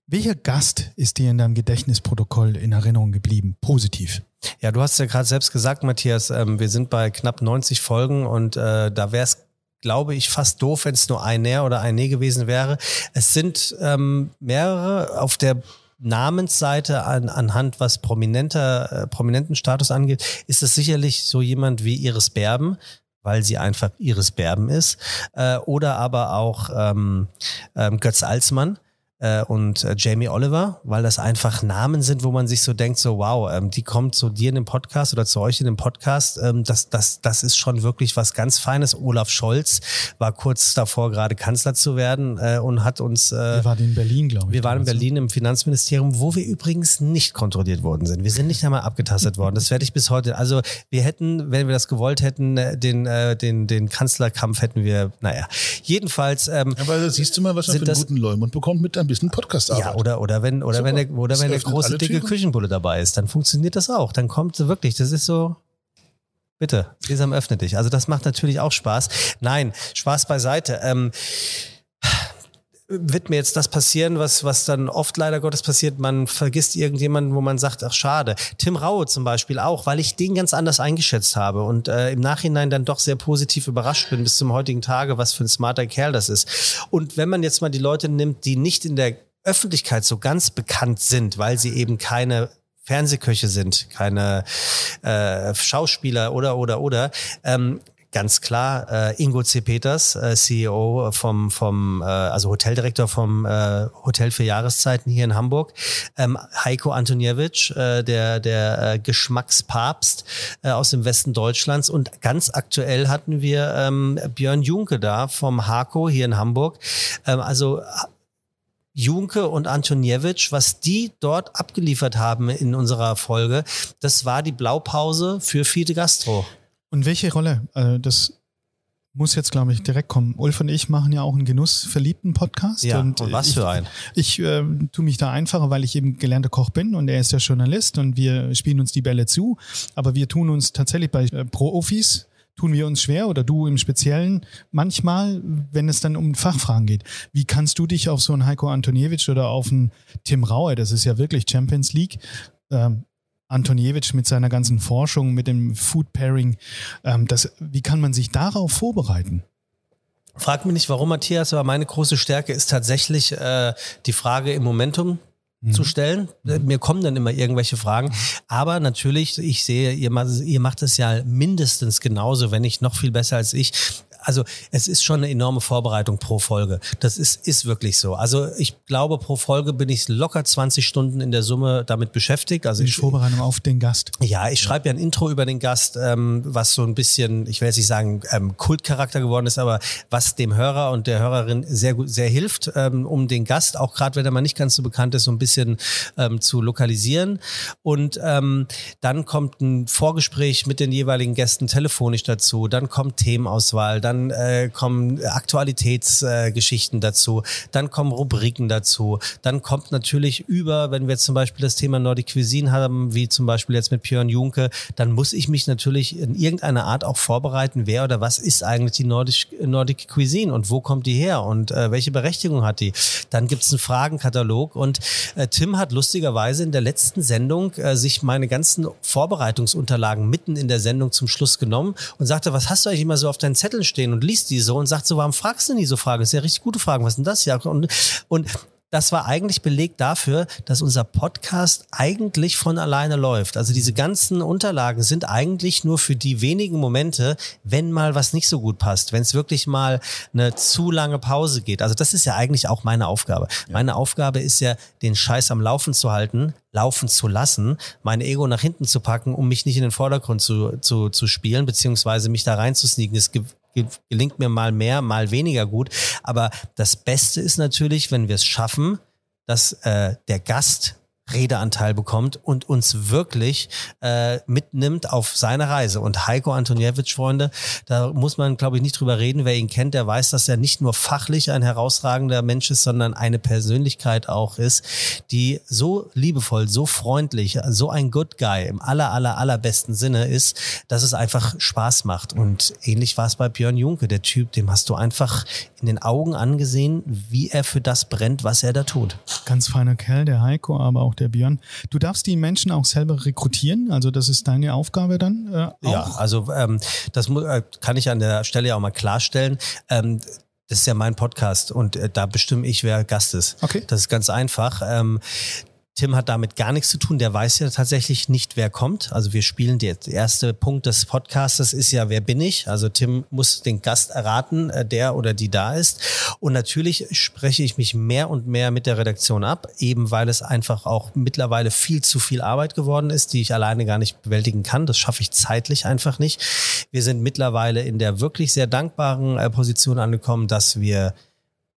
Welcher Gast ist dir in deinem Gedächtnisprotokoll in Erinnerung geblieben? Positiv. Ja, du hast ja gerade selbst gesagt, Matthias, ähm, wir sind bei knapp 90 Folgen und äh, da wäre es glaube ich, fast doof, wenn es nur ein Näher oder ein Nee gewesen wäre. Es sind ähm, mehrere auf der Namensseite an, anhand was prominenter, äh, prominenten Status angeht, ist es sicherlich so jemand wie Iris Berben, weil sie einfach Iris Berben ist, äh, oder aber auch ähm, ähm, Götz Alsmann äh, und äh, Jamie Oliver, weil das einfach Namen sind, wo man sich so denkt, so wow, ähm, die kommt zu dir in den Podcast oder zu euch in den Podcast. Ähm, das, das, das ist schon wirklich was ganz Feines. Olaf Scholz war kurz davor, gerade Kanzler zu werden äh, und hat uns. Äh, wir waren in Berlin, glaube ich. Wir waren in Berlin im Finanzministerium, wo wir übrigens nicht kontrolliert worden sind. Wir sind nicht einmal abgetastet worden. Das werde ich bis heute. Also wir hätten, wenn wir das gewollt hätten, äh, den, äh, den, den Kanzlerkampf hätten wir, naja. Jedenfalls. Ähm, Aber siehst du mal, was man für einen guten Leumund bekommt mit einem bisschen Podcast arbeitet. Ja, oder, oder wenn, oder wenn der, oder wenn der große, dicke Küchenbulle dabei ist, dann funktioniert das auch. Dann kommt wirklich, das ist so, bitte, Sesam öffne dich. Also das macht natürlich auch Spaß. Nein, Spaß beiseite. Ähm, wird mir jetzt das passieren, was, was dann oft leider Gottes passiert. Man vergisst irgendjemanden, wo man sagt, ach schade. Tim Raue zum Beispiel auch, weil ich den ganz anders eingeschätzt habe und äh, im Nachhinein dann doch sehr positiv überrascht bin bis zum heutigen Tage, was für ein smarter Kerl das ist. Und wenn man jetzt mal die Leute nimmt, die nicht in der Öffentlichkeit so ganz bekannt sind, weil sie eben keine Fernsehköche sind, keine äh, Schauspieler oder oder oder, ähm, ganz klar äh, Ingo C. Peters, äh, CEO vom, vom äh, also Hoteldirektor vom äh, Hotel für Jahreszeiten hier in Hamburg, ähm, Heiko Antoniewicz, äh, der, der äh, Geschmackspapst äh, aus dem Westen Deutschlands und ganz aktuell hatten wir ähm, Björn Junke da vom Hako hier in Hamburg. Ähm, also Junke und Antoniewicz, was die dort abgeliefert haben in unserer Folge, das war die Blaupause für Fide Gastro. Und welche Rolle? Äh, das muss jetzt, glaube ich, direkt kommen. Ulf und ich machen ja auch einen genussverliebten Podcast. Ja, und, und was ich, für ein? Ich äh, tue mich da einfacher, weil ich eben gelernter Koch bin und er ist ja Journalist und wir spielen uns die Bälle zu. Aber wir tun uns tatsächlich bei äh, Pro-Office tun wir uns schwer oder du im Speziellen manchmal, wenn es dann um Fachfragen geht. Wie kannst du dich auf so einen Heiko Antoniewicz oder auf einen Tim Raue, das ist ja wirklich Champions League, ähm, Antoniewicz mit seiner ganzen Forschung, mit dem Food Pairing, ähm, das, wie kann man sich darauf vorbereiten? Frag mich nicht, warum, Matthias, aber meine große Stärke ist tatsächlich äh, die Frage im Momentum mhm. zu stellen. Mhm. Mir kommen dann immer irgendwelche Fragen. Aber natürlich, ich sehe, ihr, ihr macht es ja mindestens genauso, wenn nicht noch viel besser als ich also es ist schon eine enorme Vorbereitung pro Folge. Das ist, ist wirklich so. Also ich glaube, pro Folge bin ich locker 20 Stunden in der Summe damit beschäftigt. Also die Vorbereitung auf den Gast. Ja, ich schreibe ja ein Intro über den Gast, ähm, was so ein bisschen, ich will jetzt nicht sagen, ähm, Kultcharakter geworden ist, aber was dem Hörer und der Hörerin sehr gut, sehr hilft, ähm, um den Gast, auch gerade wenn er mal nicht ganz so bekannt ist, so ein bisschen ähm, zu lokalisieren. Und ähm, dann kommt ein Vorgespräch mit den jeweiligen Gästen telefonisch dazu, dann kommt Themenauswahl, dann äh, kommen Aktualitätsgeschichten äh, dazu, dann kommen Rubriken dazu, dann kommt natürlich über, wenn wir zum Beispiel das Thema Nordic Cuisine haben, wie zum Beispiel jetzt mit Björn Junke, dann muss ich mich natürlich in irgendeiner Art auch vorbereiten, wer oder was ist eigentlich die Nordic, Nordic Cuisine und wo kommt die her und äh, welche Berechtigung hat die? Dann gibt es einen Fragenkatalog und äh, Tim hat lustigerweise in der letzten Sendung äh, sich meine ganzen Vorbereitungsunterlagen mitten in der Sendung zum Schluss genommen und sagte, was hast du eigentlich immer so auf deinen Zetteln stehen und liest die so und sagt so, warum fragst du nie so Fragen? Das ist ja richtig gute Fragen. Was ist denn das? Ja, und, und das war eigentlich Beleg dafür, dass unser Podcast eigentlich von alleine läuft. Also diese ganzen Unterlagen sind eigentlich nur für die wenigen Momente, wenn mal was nicht so gut passt, wenn es wirklich mal eine zu lange Pause geht. Also das ist ja eigentlich auch meine Aufgabe. Ja. Meine Aufgabe ist ja, den Scheiß am Laufen zu halten, laufen zu lassen, mein Ego nach hinten zu packen, um mich nicht in den Vordergrund zu, zu, zu spielen, beziehungsweise mich da reinzusneaken. Es gelingt mir mal mehr, mal weniger gut. Aber das Beste ist natürlich, wenn wir es schaffen, dass äh, der Gast Redeanteil bekommt und uns wirklich äh, mitnimmt auf seine Reise. Und Heiko Antoniewicz, Freunde, da muss man, glaube ich, nicht drüber reden. Wer ihn kennt, der weiß, dass er nicht nur fachlich ein herausragender Mensch ist, sondern eine Persönlichkeit auch ist, die so liebevoll, so freundlich, so ein Good Guy im aller, aller, allerbesten Sinne ist, dass es einfach Spaß macht. Und ähnlich war es bei Björn Junke, der Typ, dem hast du einfach in den Augen angesehen, wie er für das brennt, was er da tut. Ganz feiner Kerl, der Heiko, aber auch der Björn. Du darfst die Menschen auch selber rekrutieren, also das ist deine Aufgabe dann? Äh, ja, also ähm, das äh, kann ich an der Stelle auch mal klarstellen. Ähm, das ist ja mein Podcast und äh, da bestimme ich, wer Gast ist. Okay. Das ist ganz einfach. Ähm, Tim hat damit gar nichts zu tun. Der weiß ja tatsächlich nicht, wer kommt. Also wir spielen, der erste Punkt des Podcastes ist ja, wer bin ich? Also Tim muss den Gast erraten, äh, der oder die da ist. Und natürlich spreche ich mich mehr und mehr mit der Redaktion ab, eben weil es einfach auch mittlerweile viel zu viel Arbeit geworden ist, die ich alleine gar nicht bewältigen kann. Das schaffe ich zeitlich einfach nicht. Wir sind mittlerweile in der wirklich sehr dankbaren äh, Position angekommen, dass wir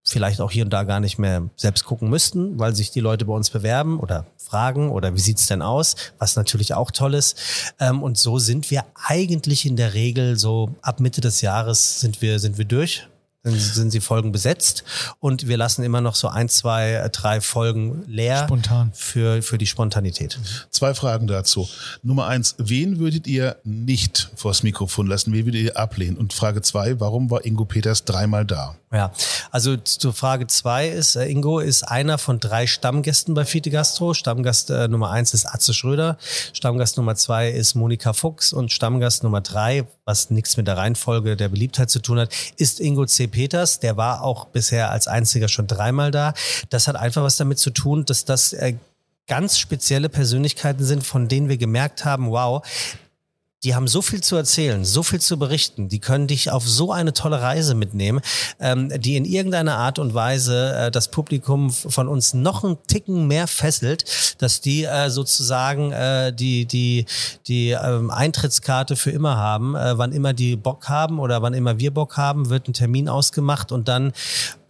vielleicht auch hier und da gar nicht mehr selbst gucken müssten, weil sich die Leute bei uns bewerben oder fragen oder wie sieht's denn aus, was natürlich auch toll ist. Ähm, und so sind wir eigentlich in der Regel so ab Mitte des Jahres sind wir, sind wir durch dann sind sie Folgen besetzt und wir lassen immer noch so ein, zwei, drei Folgen leer Spontan. für, für die Spontanität. Zwei Fragen dazu. Nummer eins, wen würdet ihr nicht vors Mikrofon lassen? Wen würdet ihr ablehnen? Und Frage zwei, warum war Ingo Peters dreimal da? Ja, also zur Frage zwei ist, äh, Ingo ist einer von drei Stammgästen bei Fiete Gastro. Stammgast äh, Nummer eins ist Atze Schröder, Stammgast Nummer zwei ist Monika Fuchs und Stammgast Nummer drei, was nichts mit der Reihenfolge der Beliebtheit zu tun hat, ist Ingo C. Peters. Der war auch bisher als einziger schon dreimal da. Das hat einfach was damit zu tun, dass das äh, ganz spezielle Persönlichkeiten sind, von denen wir gemerkt haben, wow, die haben so viel zu erzählen, so viel zu berichten, die können dich auf so eine tolle Reise mitnehmen, ähm, die in irgendeiner Art und Weise äh, das Publikum von uns noch einen Ticken mehr fesselt, dass die äh, sozusagen äh, die, die, die ähm, Eintrittskarte für immer haben. Äh, wann immer die Bock haben oder wann immer wir Bock haben, wird ein Termin ausgemacht und dann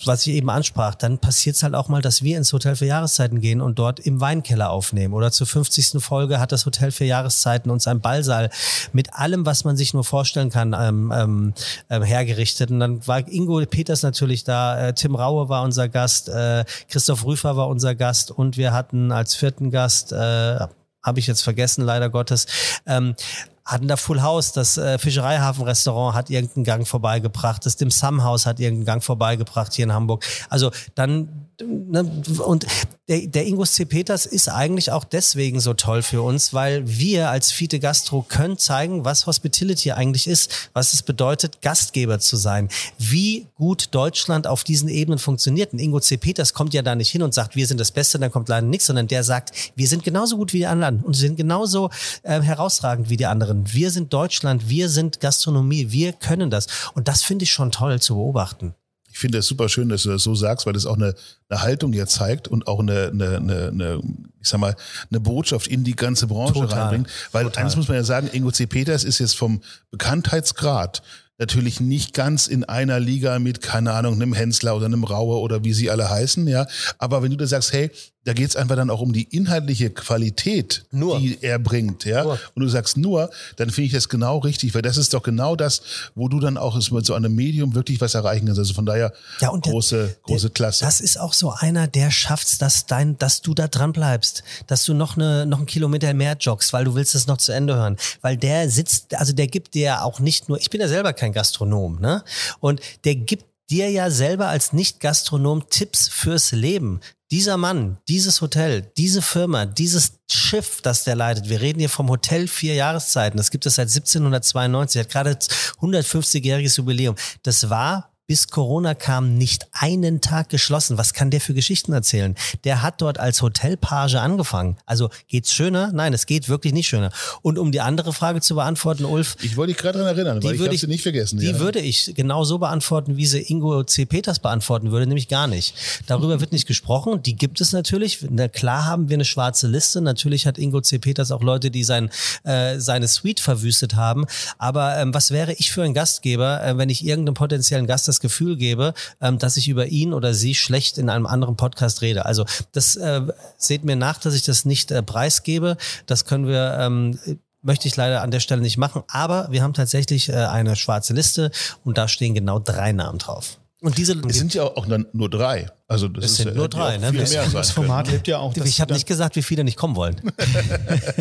was ich eben ansprach, dann passiert es halt auch mal, dass wir ins Hotel für Jahreszeiten gehen und dort im Weinkeller aufnehmen. Oder zur 50. Folge hat das Hotel für Jahreszeiten uns einen Ballsaal mit allem, was man sich nur vorstellen kann, ähm, ähm, ähm, hergerichtet. Und dann war Ingo Peters natürlich da, äh, Tim Raue war unser Gast, äh, Christoph Rüfer war unser Gast und wir hatten als vierten Gast äh, habe ich jetzt vergessen, leider Gottes. Ähm, hatten da Full House, das äh, Fischereihafen-Restaurant hat irgendeinen Gang vorbeigebracht, das Dim Sum House hat irgendeinen Gang vorbeigebracht hier in Hamburg. Also dann und der, der Ingus C. Peters ist eigentlich auch deswegen so toll für uns, weil wir als Fiete Gastro können zeigen, was Hospitality eigentlich ist, was es bedeutet, Gastgeber zu sein, wie gut Deutschland auf diesen Ebenen funktioniert. Und Ingo C. Peters kommt ja da nicht hin und sagt, wir sind das Beste, dann kommt leider nichts, sondern der sagt, wir sind genauso gut wie die anderen und sind genauso äh, herausragend wie die anderen. Wir sind Deutschland, wir sind Gastronomie, wir können das. Und das finde ich schon toll zu beobachten. Ich finde es super schön, dass du das so sagst, weil das auch eine, eine Haltung hier zeigt und auch eine, eine, eine, eine, ich sag mal, eine Botschaft in die ganze Branche Total. reinbringt. Weil Total. eines muss man ja sagen, Ingo C. Peters ist jetzt vom Bekanntheitsgrad natürlich nicht ganz in einer Liga mit, keine Ahnung, einem Hensler oder einem Raue oder wie sie alle heißen, ja. Aber wenn du da sagst, hey, da geht's einfach dann auch um die inhaltliche Qualität, Nur. die er bringt, ja. Nur. Und du sagst nur, dann finde ich das genau richtig, weil das ist doch genau das, wo du dann auch mit so einem Medium wirklich was erreichen kannst. Also von daher Ja, und der- große, große der, Klasse. Das ist auch so einer, der schafft's, dass dein, dass du da dran bleibst, dass du noch eine, noch einen Kilometer mehr joggst, weil du willst es noch zu Ende hören, weil der sitzt, also der gibt dir auch nicht nur, ich bin ja selber kein Gastronom, ne? Und der gibt dir ja selber als Nicht-Gastronom Tipps fürs Leben. Dieser Mann, dieses Hotel, diese Firma, dieses Schiff, das der leitet. Wir reden hier vom Hotel vier Jahreszeiten. Das gibt es seit 1792. Hat gerade 150-jähriges Jubiläum. Das war bis Corona kam, nicht einen Tag geschlossen. Was kann der für Geschichten erzählen? Der hat dort als Hotelpage angefangen. Also geht's schöner? Nein, es geht wirklich nicht schöner. Und um die andere Frage zu beantworten, Ulf, ich wollte dich gerade daran erinnern, weil ich würde habe sie nicht vergessen. Die ja. würde ich genau so beantworten, wie sie Ingo C. Peters beantworten würde, nämlich gar nicht. Darüber wird nicht gesprochen. Die gibt es natürlich. Na klar haben wir eine schwarze Liste. Natürlich hat Ingo C. Peters auch Leute, die sein, äh, seine Suite verwüstet haben. Aber ähm, was wäre ich für ein Gastgeber, äh, wenn ich irgendeinem potenziellen Gast das Gefühl gebe, ähm, dass ich über ihn oder sie schlecht in einem anderen Podcast rede? Also das äh, seht mir nach, dass ich das nicht äh, preisgebe. Das können wir ähm, möchte ich leider an der Stelle nicht machen, aber wir haben tatsächlich äh, eine schwarze Liste und da stehen genau drei Namen drauf. Und diese Es sind ja auch dann nur drei. Also das Es ist sind ja- nur hätte ja drei, ne? Das- Das Format können. lebt ja auch. ich habe nicht gesagt, wie viele nicht kommen wollen.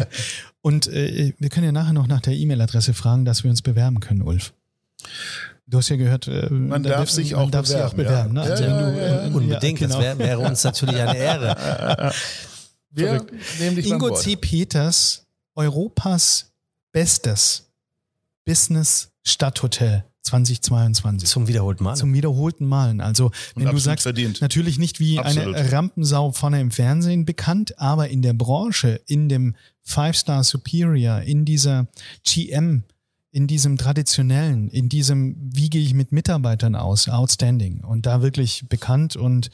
Und äh, wir können ja nachher noch nach der E-Mail-Adresse fragen, dass wir uns bewerben können, Ulf. Du hast ja gehört, äh, Man da darf darf- sich man auch darf sich auch bewerben. Ne? Also Ja, du, äh, Unbedingt, genau. das wäre wäre uns natürlich eine Ehre. Wir nehmen dich beim Ingo. C. Peters, Europas bestes Business-Stadthotel 2022. Zum wiederholten Mal. Zum wiederholten Malen. Also, Und wenn du sagst, verdient. natürlich nicht wie Absolut. eine Rampensau vorne im Fernsehen bekannt, aber in der Branche, in dem Five-Star Superior, in dieser GM, in diesem traditionellen, in diesem, wie gehe ich mit Mitarbeitern aus, outstanding und da wirklich bekannt und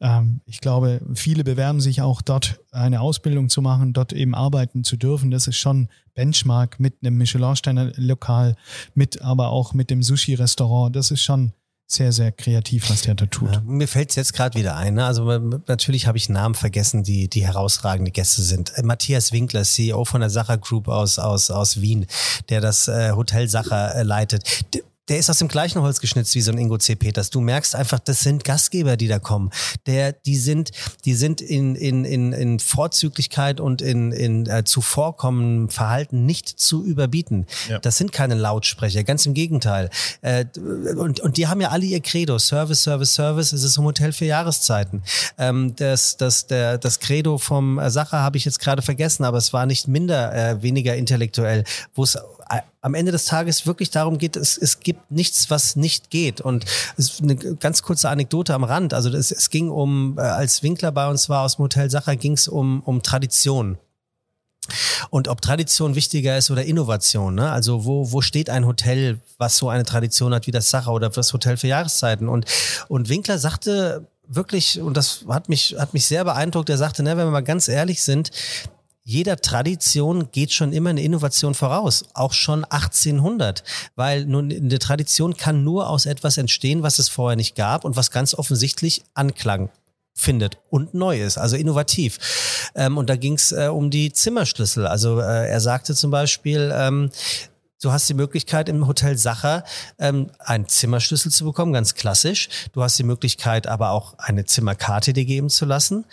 ähm, ich glaube, viele bewerben sich auch dort eine Ausbildung zu machen, dort eben arbeiten zu dürfen. Das ist schon Benchmark mit einem Michelin-Steiner Lokal, mit aber auch mit dem Sushi-Restaurant. Das ist schon sehr, sehr kreativ, was der da tut. Ja, mir fällt es jetzt gerade wieder ein. Ne? Also natürlich habe ich Namen vergessen, die, die herausragende Gäste sind. Äh, Matthias Winkler, CEO von der Sacher Group aus, aus, aus Wien, der das äh, Hotel Sacher äh, leitet. Der ist aus dem gleichen Holz geschnitzt wie so ein Ingo C. Peters. Du merkst einfach, das sind Gastgeber, die da kommen. Der, die sind, die sind in, in, in, in Vorzüglichkeit und in, in äh, zuvorkommendem Verhalten nicht zu überbieten. Ja. Das sind keine Lautsprecher, ganz im Gegenteil. Äh, und, und die haben ja alle ihr Credo. Service, Service, Service. Es ist im Hotel für Jahreszeiten. Ähm, das, das, der, das Credo vom äh, Sacher habe ich jetzt gerade vergessen, aber es war nicht minder, äh, weniger intellektuell, wo es am Ende des Tages wirklich darum geht, es, es gibt nichts, was nicht geht. Und eine ganz kurze Anekdote am Rand. Also es, es ging um, äh, als Winkler bei uns war aus dem Hotel Sacher, ging es um, um Tradition. Und ob Tradition wichtiger ist oder Innovation, ne? Also wo, wo steht ein Hotel, was so eine Tradition hat wie das Sacher oder das Hotel für Jahreszeiten? Und, und Winkler sagte wirklich, und das hat mich, hat mich sehr beeindruckt, er sagte, ne, wenn wir mal ganz ehrlich sind, jeder Tradition geht schon immer eine Innovation voraus, auch schon 1800, weil nun eine Tradition kann nur aus etwas entstehen, was es vorher nicht gab und was ganz offensichtlich Anklang findet und neu ist, also innovativ. Ähm, und da ging es äh, um die Zimmerschlüssel. Also äh, er sagte zum Beispiel, ähm, Du hast die Möglichkeit im Hotel Sacher ähm, einen Zimmerschlüssel zu bekommen, ganz klassisch. Du hast die Möglichkeit aber auch eine Zimmerkarte dir geben zu lassen,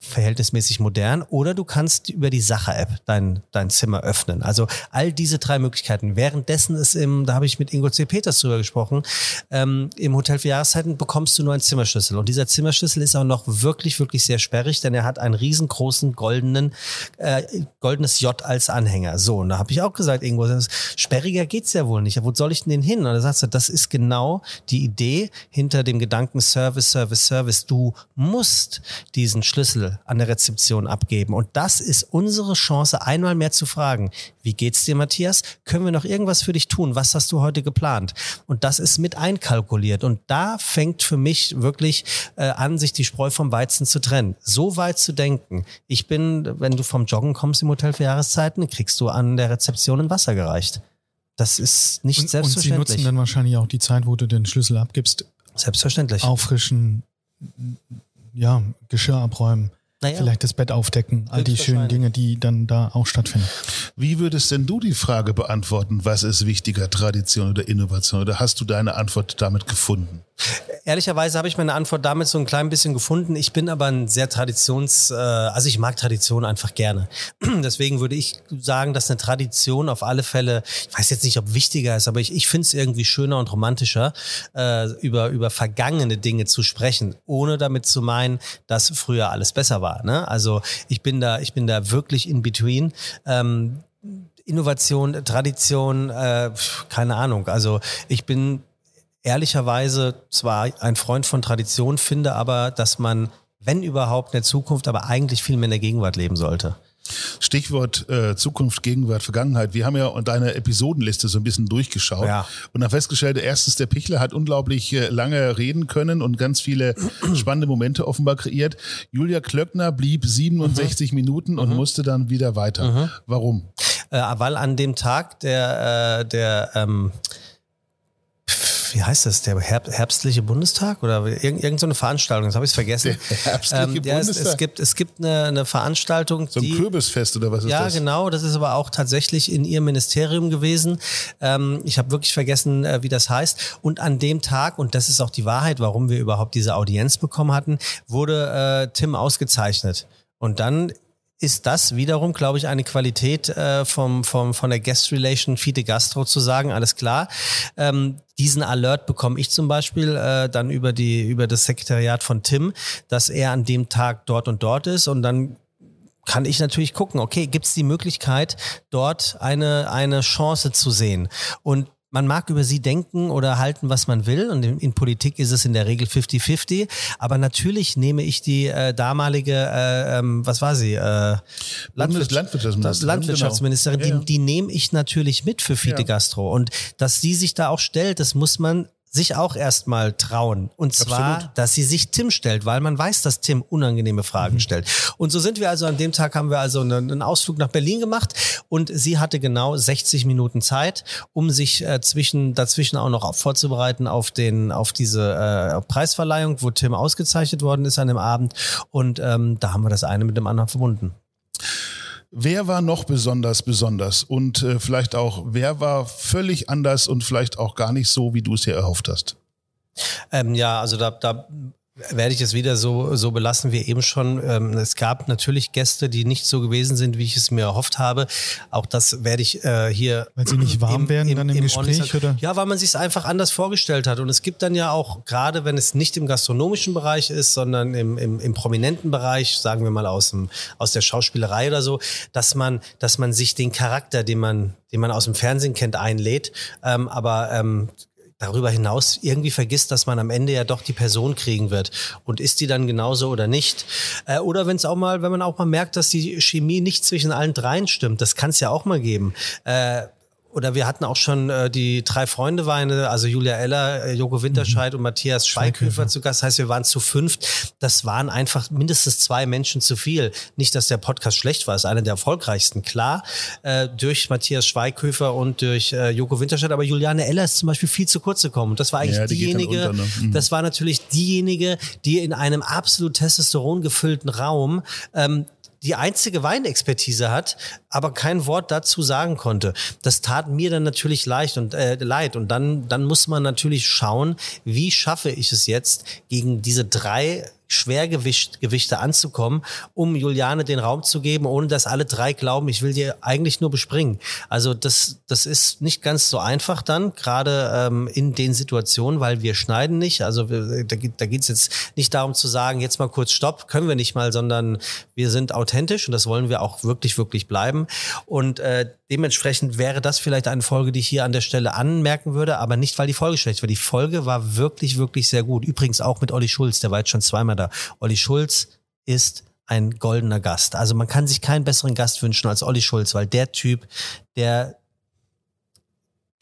verhältnismäßig modern. Oder du kannst über die Sacher-App dein, dein Zimmer öffnen. Also all diese drei Möglichkeiten. Währenddessen ist im, da habe ich mit Ingo C. Peters drüber gesprochen, ähm, im Hotel für Jahreszeiten bekommst du nur einen Zimmerschlüssel. Und dieser Zimmerschlüssel ist auch noch wirklich, wirklich sehr sperrig, denn er hat einen riesengroßen goldenen, äh, goldenes J als Anhänger. So, und da habe ich auch gesagt, Ingo, sperriger geht's ja wohl nicht. Wo soll ich denn den hin? Und da sagst du, das ist genau die Idee hinter dem Gedanken Service, Service, Service. Du musst diesen Schlüssel an der Rezeption abgeben. Und das ist unsere Chance, einmal mehr zu fragen, wie geht's dir, Matthias? Können wir noch irgendwas für dich tun? Was hast du heute geplant? Und das ist mit einkalkuliert. Und da fängt für mich wirklich äh, an, sich die Spreu vom Weizen zu trennen. So weit zu denken. Ich bin, wenn du vom Joggen kommst im Hotel für Jahreszeiten, kriegst du an der Rezeption ein Wasser gereicht. Das ist nicht Und, und sie selbstverständlich. nutzen dann wahrscheinlich auch die Zeit, wo du den Schlüssel abgibst, selbstverständlich. auffrischen, ja, Geschirr abräumen, Naja. vielleicht das Bett aufdecken, all die schönen. Dinge, die dann da auch stattfinden. Wie würdest denn du die Frage beantworten, was ist wichtiger, Tradition oder Innovation? Oder hast du deine Antwort damit gefunden? Ehrlicherweise habe ich meine Antwort damit so ein klein bisschen gefunden. Ich bin aber ein sehr Traditions, äh, also ich mag Tradition einfach gerne. Deswegen würde ich sagen, dass eine Tradition auf alle Fälle, ich weiß jetzt nicht, ob wichtiger ist, aber ich, ich finde es irgendwie schöner und romantischer, äh, über, über vergangene Dinge zu sprechen, ohne damit zu meinen, dass früher alles besser war. Ne? Also ich bin da, ich bin da wirklich in between. Ähm, Innovation, Tradition, äh, keine Ahnung. Also ich bin ehrlicherweise zwar ein Freund von Tradition, finde aber, dass man, wenn überhaupt, in der Zukunft, aber eigentlich viel mehr in der Gegenwart leben sollte. Stichwort äh, Zukunft, Gegenwart, Vergangenheit. Wir haben ja deine Episodenliste so ein bisschen durchgeschaut Ja. und haben festgestellt, erstens, der Pichler hat unglaublich äh, lange reden können und ganz viele spannende Momente offenbar kreiert. Julia Klöckner blieb 67 Minuten und musste dann wieder weiter. Warum? Äh, weil an dem Tag der, äh, der ähm, wie heißt das, der Herb herbstliche Bundestag oder irgend, irgend so eine Veranstaltung, das habe ich vergessen. Der herbstliche ja, es, Bundestag? es gibt, es gibt eine, eine Veranstaltung, So ein die, Kürbisfest oder was ist Ja, das? genau. Das ist aber auch tatsächlich in ihrem Ministerium gewesen. Ähm, ich habe wirklich vergessen, äh, wie das heißt. Und an dem Tag, und das ist auch die Wahrheit, warum wir überhaupt diese Audienz bekommen hatten, wurde äh, Tim ausgezeichnet. Und dann ist das wiederum, glaube ich, eine Qualität äh, vom, vom, von der Guest Relation Fide Gastro zu sagen, alles klar. Ähm, diesen Alert bekomme ich zum Beispiel äh, dann über, die, über das Sekretariat von Tim, dass er an dem Tag dort und dort ist und dann kann ich natürlich gucken, okay, gibt es die Möglichkeit, dort eine, eine Chance zu sehen? Und man mag über sie denken oder halten, was man will. Und in, in Politik ist es in der Regel 50-50. Aber natürlich nehme ich die äh, damalige, äh, ähm, was war sie? Äh, Landwirtschaft- Landwirtschaftsministerin, Landwirtschaftsministerin, genau. Die, die nehme ich natürlich mit für Fide Ja. Gastro. Und dass sie sich da auch stellt, das muss man sich auch erstmal trauen. Und zwar, Absolut. dass sie sich Tim stellt, weil man weiß, dass Tim unangenehme Fragen Mhm. stellt. Und so sind wir also an dem Tag haben wir also einen, Ausflug nach Berlin gemacht und sie hatte genau 60 Minuten Zeit, um sich äh, zwischen dazwischen auch noch vorzubereiten auf den auf diese äh, Preisverleihung, wo Tim ausgezeichnet worden ist an dem Abend. Und ähm, da haben wir das eine mit dem anderen verbunden. Wer war noch besonders besonders und äh, vielleicht auch, wer war völlig anders und vielleicht auch gar nicht so, wie du es dir erhofft hast? Ähm, ja, also da, da werde ich es wieder so, so belassen wie eben schon. Ähm, es gab natürlich Gäste, die nicht so gewesen sind, wie ich es mir erhofft habe. Auch das werde ich äh, hier. Weil sie nicht warm werden dann im Gespräch, Only- oder? Ja, weil man sich es einfach anders vorgestellt hat. Und es gibt dann ja auch, gerade wenn es nicht im gastronomischen Bereich ist, sondern im, im, im prominenten Bereich, sagen wir mal aus, dem, aus der Schauspielerei oder so, dass man, dass man sich den Charakter, den man, den man aus dem Fernsehen kennt, einlädt. Ähm, aber ähm, darüber hinaus irgendwie vergisst, dass man am Ende ja doch die Person kriegen wird. Und ist die dann genauso oder nicht? Äh, oder wenn es auch mal, wenn man auch mal merkt, dass die Chemie nicht zwischen allen dreien stimmt, das kann es ja auch mal geben. Äh, oder wir hatten auch schon äh, die drei Freunde Weine, also Julia Eller, äh, Joko Winterscheid und Matthias Schweighöfer zu Gast. Das heißt, wir waren zu fünft. Das waren einfach mindestens zwei Menschen zu viel. Nicht, dass der Podcast schlecht war, ist einer der erfolgreichsten, klar, äh, durch Matthias Schweighöfer und durch äh, Joko Winterscheid. Aber Juliane Eller ist zum Beispiel viel zu kurz gekommen. Und das war eigentlich Ja, die diejenige, unter, ne? Mhm. das war natürlich diejenige, die in einem absolut Testosteron gefüllten Raum ähm, die einzige Weinexpertise hat, aber kein Wort dazu sagen konnte. Das tat mir dann natürlich leicht und äh, leid. Und dann, dann muss man natürlich schauen, wie schaffe ich es jetzt, gegen diese drei Schwergewicht Gewichte anzukommen, um Juliane den Raum zu geben, ohne dass alle drei glauben, ich will dir eigentlich nur bespringen. Also das, das ist nicht ganz so einfach dann, gerade ähm, in den Situationen, weil wir schneiden nicht. Also da, geht- da geht es jetzt nicht darum zu sagen, jetzt mal kurz Stopp, können wir nicht mal, sondern wir sind authentisch und das wollen wir auch wirklich, wirklich bleiben. Und äh, dementsprechend wäre das vielleicht eine Folge, die ich hier an der Stelle anmerken würde, aber nicht, weil die Folge schlecht war. Die Folge war wirklich, wirklich sehr gut. Übrigens auch mit Olli Schulz, der war jetzt schon zweimal da. Olli Schulz ist ein goldener Gast. Also man kann sich keinen besseren Gast wünschen als Olli Schulz, weil der Typ, der,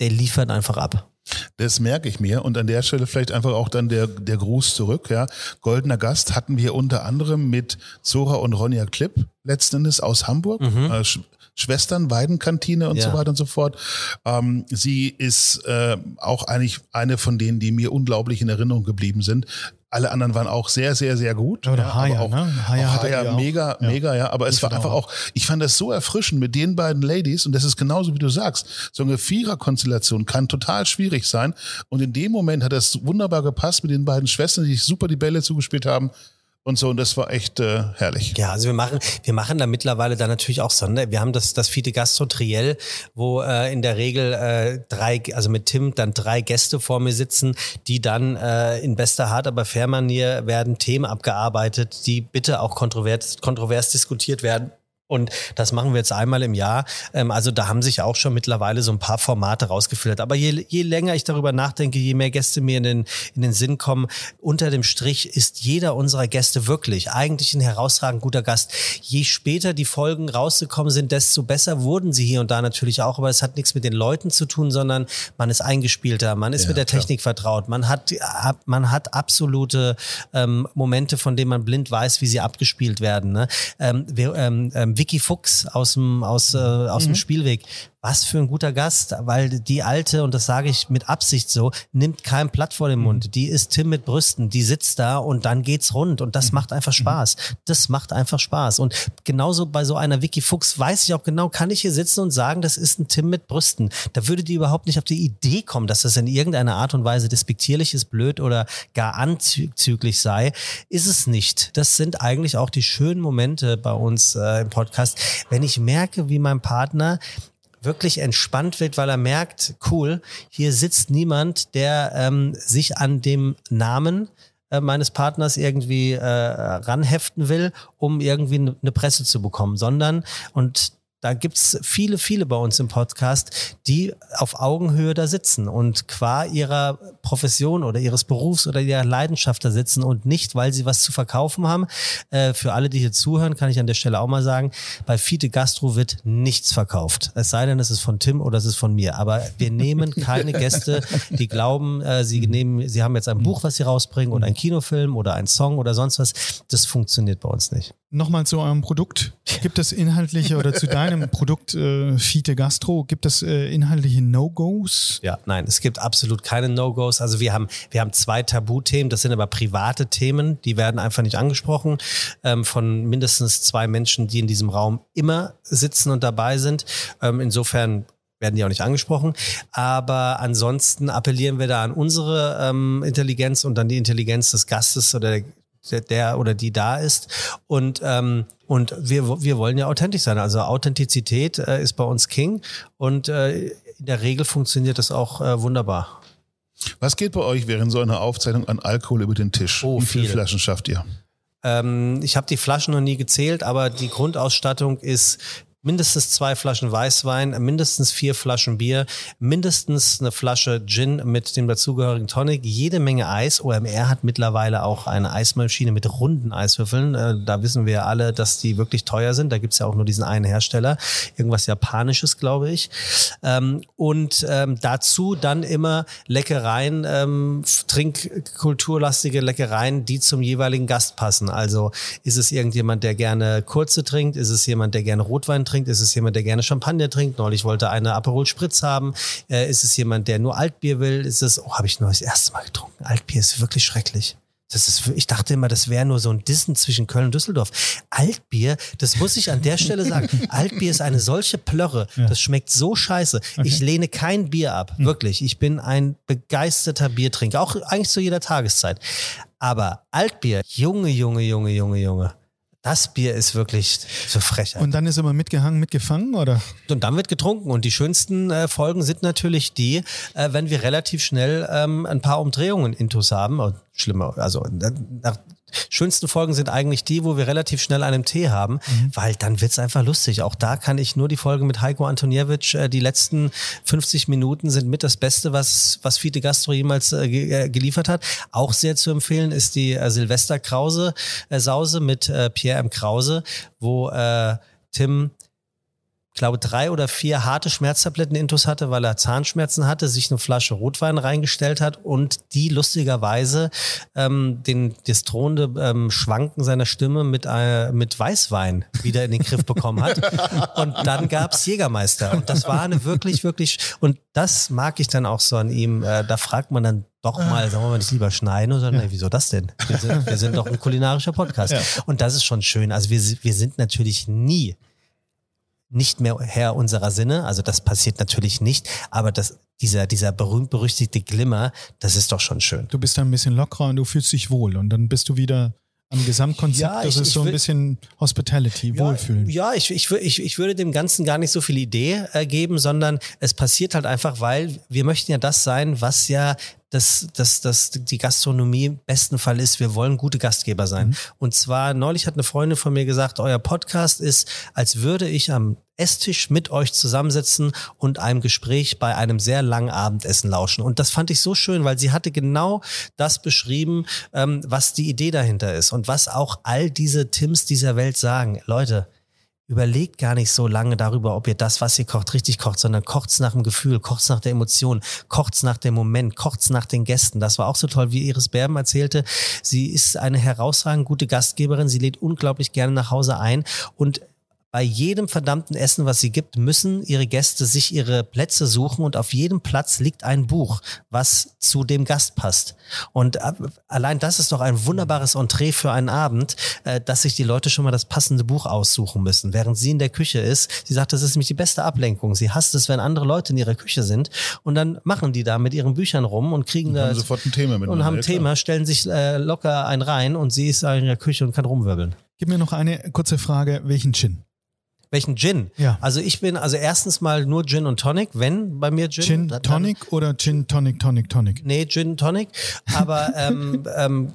der liefert einfach ab. Das merke ich mir und an der Stelle vielleicht einfach auch dann der, der Gruß zurück. Ja. Goldener Gast hatten wir unter anderem mit Zora und Ronja Klipp letzten Endes aus Hamburg. Mhm. Äh, Sch Schwestern, Weidenkantine und Ja. so weiter und so fort. Ähm, sie ist äh, auch eigentlich eine von denen, die mir unglaublich in Erinnerung geblieben sind. Alle anderen waren auch sehr, sehr, sehr gut. Oder aber Haya, auch, ne? Haya auch Haya ihr auch. mega, Ja. mega, ja. Aber es Ich war finde einfach auch. auch, ich fand das so erfrischend mit den beiden Ladies und das ist genauso wie du sagst. So eine Viererkonstellation kann total schwierig sein und in dem Moment hat das wunderbar gepasst mit den beiden Schwestern, die sich super die Bälle zugespielt haben und so und das war echt äh, herrlich. Ja, also wir machen, wir machen da mittlerweile dann natürlich auch Sonder. Wir haben das, das Fide Gastro Triell, wo äh, in der Regel äh, drei, also mit Tim dann drei Gäste vor mir sitzen, die dann äh, in bester Hart, aber Fair-Manier werden Themen abgearbeitet, die bitte auch kontrovers, kontrovers diskutiert werden. Und das machen wir jetzt einmal im Jahr. Ähm, also da haben sich auch schon mittlerweile so ein paar Formate rausgefiltert. Aber je, je länger ich darüber nachdenke, je mehr Gäste mir in den, in den Sinn kommen, unter dem Strich ist jeder unserer Gäste wirklich eigentlich ein herausragend guter Gast. Je später die Folgen rausgekommen sind, desto besser wurden sie hier und da natürlich auch. Aber es hat nichts mit den Leuten zu tun, sondern man ist eingespielter, man ist Ja, mit der klar. Technik vertraut, man hat, man hat absolute ähm, Momente, von denen man blind weiß, wie sie abgespielt werden. Ne? Ähm, wir, ähm, ähm, Vicky Fuchs aus dem, aus, äh, aus dem Spielweg. Was für ein guter Gast, weil die alte, und das sage ich mit Absicht so, nimmt kein Blatt vor den Mund. Die ist Tim mit Brüsten, die sitzt da und dann geht's rund und das macht einfach Spaß. Das macht einfach Spaß. Und genauso bei so einer Vicky Fuchs weiß ich auch genau, kann ich hier sitzen und sagen, das ist ein Tim mit Brüsten. Da würde die überhaupt nicht auf die Idee kommen, dass das in irgendeiner Art und Weise despektierlich ist, blöd oder gar anzüglich sei. Ist es nicht. Das sind eigentlich auch die schönen Momente bei uns äh, im Podcast, wenn ich merke, wie mein Partner wirklich entspannt wird, weil er merkt, cool, hier sitzt niemand, der ähm, sich an dem Namen äh, meines Partners irgendwie äh, ranheften will, um irgendwie eine Presse zu bekommen, sondern und da gibt's viele, viele bei uns im Podcast, die auf Augenhöhe da sitzen und qua ihrer Profession oder ihres Berufs oder ihrer Leidenschaft da sitzen und nicht, weil sie was zu verkaufen haben. Äh, für alle, die hier zuhören, kann ich an der Stelle auch mal sagen, bei Fiete Gastro wird nichts verkauft. Es sei denn, es ist von Tim oder es ist von mir. Aber wir nehmen keine Gäste, die glauben, äh, sie nehmen, sie haben jetzt ein Buch, was sie rausbringen oder einen Kinofilm oder einen Song oder sonst was. Das funktioniert bei uns nicht. Nochmal zu eurem Produkt. Gibt es inhaltliche oder zu deinem Produkt äh, Fiete Gastro, gibt es äh, inhaltliche No-Gos? Ja, nein, es gibt absolut keine No-Gos. Also wir haben, wir haben zwei Tabuthemen, das sind aber private Themen, die werden einfach nicht angesprochen ähm, von mindestens zwei Menschen, die in diesem Raum immer sitzen und dabei sind. Ähm, insofern werden die auch nicht angesprochen. Aber ansonsten appellieren wir da an unsere ähm, Intelligenz und an die Intelligenz des Gastes oder der, der oder die da ist. Und, ähm, und wir, wir wollen ja authentisch sein. Also Authentizität äh, ist bei uns King und äh, in der Regel funktioniert das auch äh, wunderbar. Was geht bei euch während so einer Aufzeichnung an Alkohol über den Tisch? Oh, Wie viele viel. Flaschen schafft ihr? Ähm, ich habe die Flaschen noch nie gezählt, aber die Grundausstattung ist mindestens zwei Flaschen Weißwein, mindestens vier Flaschen Bier, mindestens eine Flasche Gin mit dem dazugehörigen Tonic, jede Menge Eis. OMR hat mittlerweile auch eine Eismaschine mit runden Eiswürfeln. Äh, da wissen wir alle, dass die wirklich teuer sind. Da gibt's ja auch nur diesen einen Hersteller. Irgendwas Japanisches, glaube ich. Ähm, und ähm, dazu dann immer Leckereien, ähm, trinkkulturlastige Leckereien, die zum jeweiligen Gast passen. Also ist es irgendjemand, der gerne kurze trinkt? Ist es jemand, der gerne Rotwein trinkt? Ist es jemand, der gerne Champagner trinkt? Neulich wollte eine Aperol Spritz haben. Äh, ist es jemand, der nur Altbier will? Ist es, oh, habe ich nur das erste Mal getrunken. Altbier ist wirklich schrecklich. Das ist, ich dachte immer, das wäre nur so ein Dissen zwischen Köln und Düsseldorf. Altbier, das muss ich an der Stelle sagen. Altbier ist eine solche Plörre. Das schmeckt so scheiße. Ich lehne kein Bier ab. Wirklich. Ich bin ein begeisterter Biertrinker. Auch eigentlich zu jeder Tageszeit. Aber Altbier, Junge, Junge, Junge, Junge, Junge. Das Bier ist wirklich so frech. Und dann ist immer mitgehangen, mitgefangen, oder? Und dann wird getrunken. Und die schönsten äh, Folgen sind natürlich die, äh, wenn wir relativ schnell ähm, ein paar Umdrehungen intus haben. Und schlimmer, also äh, nach, schönsten Folgen sind eigentlich die, wo wir relativ schnell einen Tee haben, weil dann wird's einfach lustig. Auch da kann ich nur die Folge mit Heiko Antoniewicz, äh, die letzten 50 Minuten sind mit das Beste, was, was Fiete Gastro jemals äh, ge äh, geliefert hat. Auch sehr zu empfehlen ist die äh, Silvester Krause äh, Sause mit äh, Pierre M. Krause, wo äh, Tim glaube, drei oder vier harte Schmerztabletten intus hatte, weil er Zahnschmerzen hatte, sich eine Flasche Rotwein reingestellt hat und die lustigerweise ähm, den, das drohende ähm, Schwanken seiner Stimme mit, äh, mit Weißwein wieder in den Griff bekommen hat. Und dann gab's Jägermeister. Und das war eine wirklich, wirklich, und das mag ich dann auch so an ihm. Äh, da fragt man dann doch mal, sagen wir mal nicht lieber schneiden oder ja. nee, wieso das denn? Wir sind, wir sind doch ein kulinarischer Podcast. Ja. Und das ist schon schön. Also wir, wir sind natürlich nie nicht mehr Herr unserer Sinne. Also das passiert natürlich nicht, aber das, dieser, dieser berühmt-berüchtigte Glimmer, das ist doch schon schön. Du bist da ein bisschen lockerer und du fühlst dich wohl und dann bist du wieder am Gesamtkonzept, ja, das ich, ist so ein bisschen Hospitality, ja, Wohlfühlen. Ja, ich, ich, ich, ich würde dem Ganzen gar nicht so viel Idee äh, geben, sondern es passiert halt einfach, weil wir möchten ja das sein, was ja dass, dass, dass die Gastronomie im besten Fall ist, wir wollen gute Gastgeber sein. Mhm. Und zwar, neulich hat eine Freundin von mir gesagt, euer Podcast ist, als würde ich am Esstisch mit euch zusammensitzen und einem Gespräch bei einem sehr langen Abendessen lauschen. Und das fand ich so schön, weil sie hatte genau das beschrieben, ähm, was die Idee dahinter ist und was auch all diese Tims dieser Welt sagen. Leute, überlegt gar nicht so lange darüber, ob ihr das, was ihr kocht, richtig kocht, sondern kocht's nach dem Gefühl, kocht's nach der Emotion, kocht's nach dem Moment, kocht's nach den Gästen. Das war auch so toll, wie Iris Berben erzählte. Sie ist eine herausragend gute Gastgeberin. Sie lädt unglaublich gerne nach Hause ein und bei jedem verdammten Essen, was sie gibt, müssen ihre Gäste sich ihre Plätze suchen und auf jedem Platz liegt ein Buch, was zu dem Gast passt. Und äh, allein das ist doch ein wunderbares Entree für einen Abend, äh, dass sich die Leute schon mal das passende Buch aussuchen müssen, während sie in der Küche ist. Sie sagt, das ist nämlich die beste Ablenkung. Sie hasst es, wenn andere Leute in ihrer Küche sind und dann machen die da mit ihren Büchern rum und kriegen und da sofort ein Thema mit und haben ein Thema, stellen sich äh, locker ein rein und sie ist in der Küche und kann rumwirbeln. Gib mir noch eine kurze Frage, welchen Gin? Welchen Gin? Ja. Also ich bin also erstens mal nur Gin und Tonic, wenn bei mir Gin. Gin dann, Tonic oder Gin Tonic Tonic Tonic? Nee, Gin Tonic, aber ähm, ähm,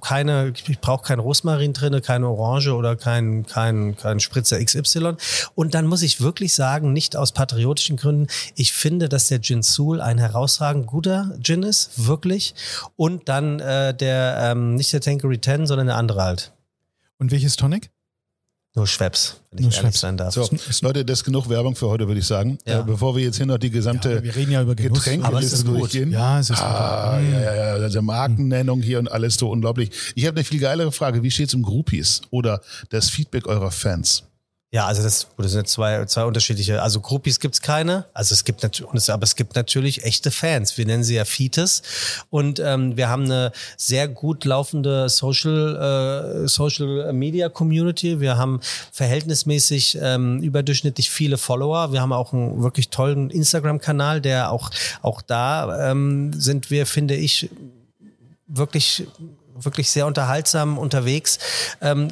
keine, ich brauche kein Rosmarin drinne, keine Orange oder kein kein kein Spritzer XY. Und dann muss ich wirklich sagen, nicht aus patriotischen Gründen, ich finde, dass der Gin Soul ein herausragend guter Gin ist, wirklich. Und dann äh, der ähm, nicht der Tankery 10, sondern der andere halt. Und welches Tonic? Nur Schweppes, wenn Nur ich ehrlich sein darf. So, Leute, das ist genug Werbung für heute, würde ich sagen. Ja. Äh, bevor wir jetzt hier noch die gesamte ja, wir reden ja über Getränkeliste durchgehen. Ja, es ist ah, gut. ja, ja, ja, also Markennennung hier und alles so unglaublich. Ich habe eine viel geilere Frage. Wie steht es um Groupies oder das Feedback eurer Fans? Ja, also das, das sind zwei, zwei unterschiedliche. Also Groupies gibt's keine. Also es gibt natürlich, aber es gibt natürlich echte Fans. Wir nennen sie ja Fetus. Und ähm, wir haben eine sehr gut laufende Social, äh, Social Media Community. Wir haben verhältnismäßig ähm, überdurchschnittlich viele Follower. Wir haben auch einen wirklich tollen Instagram-Kanal, der auch, auch da ähm, sind wir, finde ich, wirklich wirklich sehr unterhaltsam unterwegs. Ähm,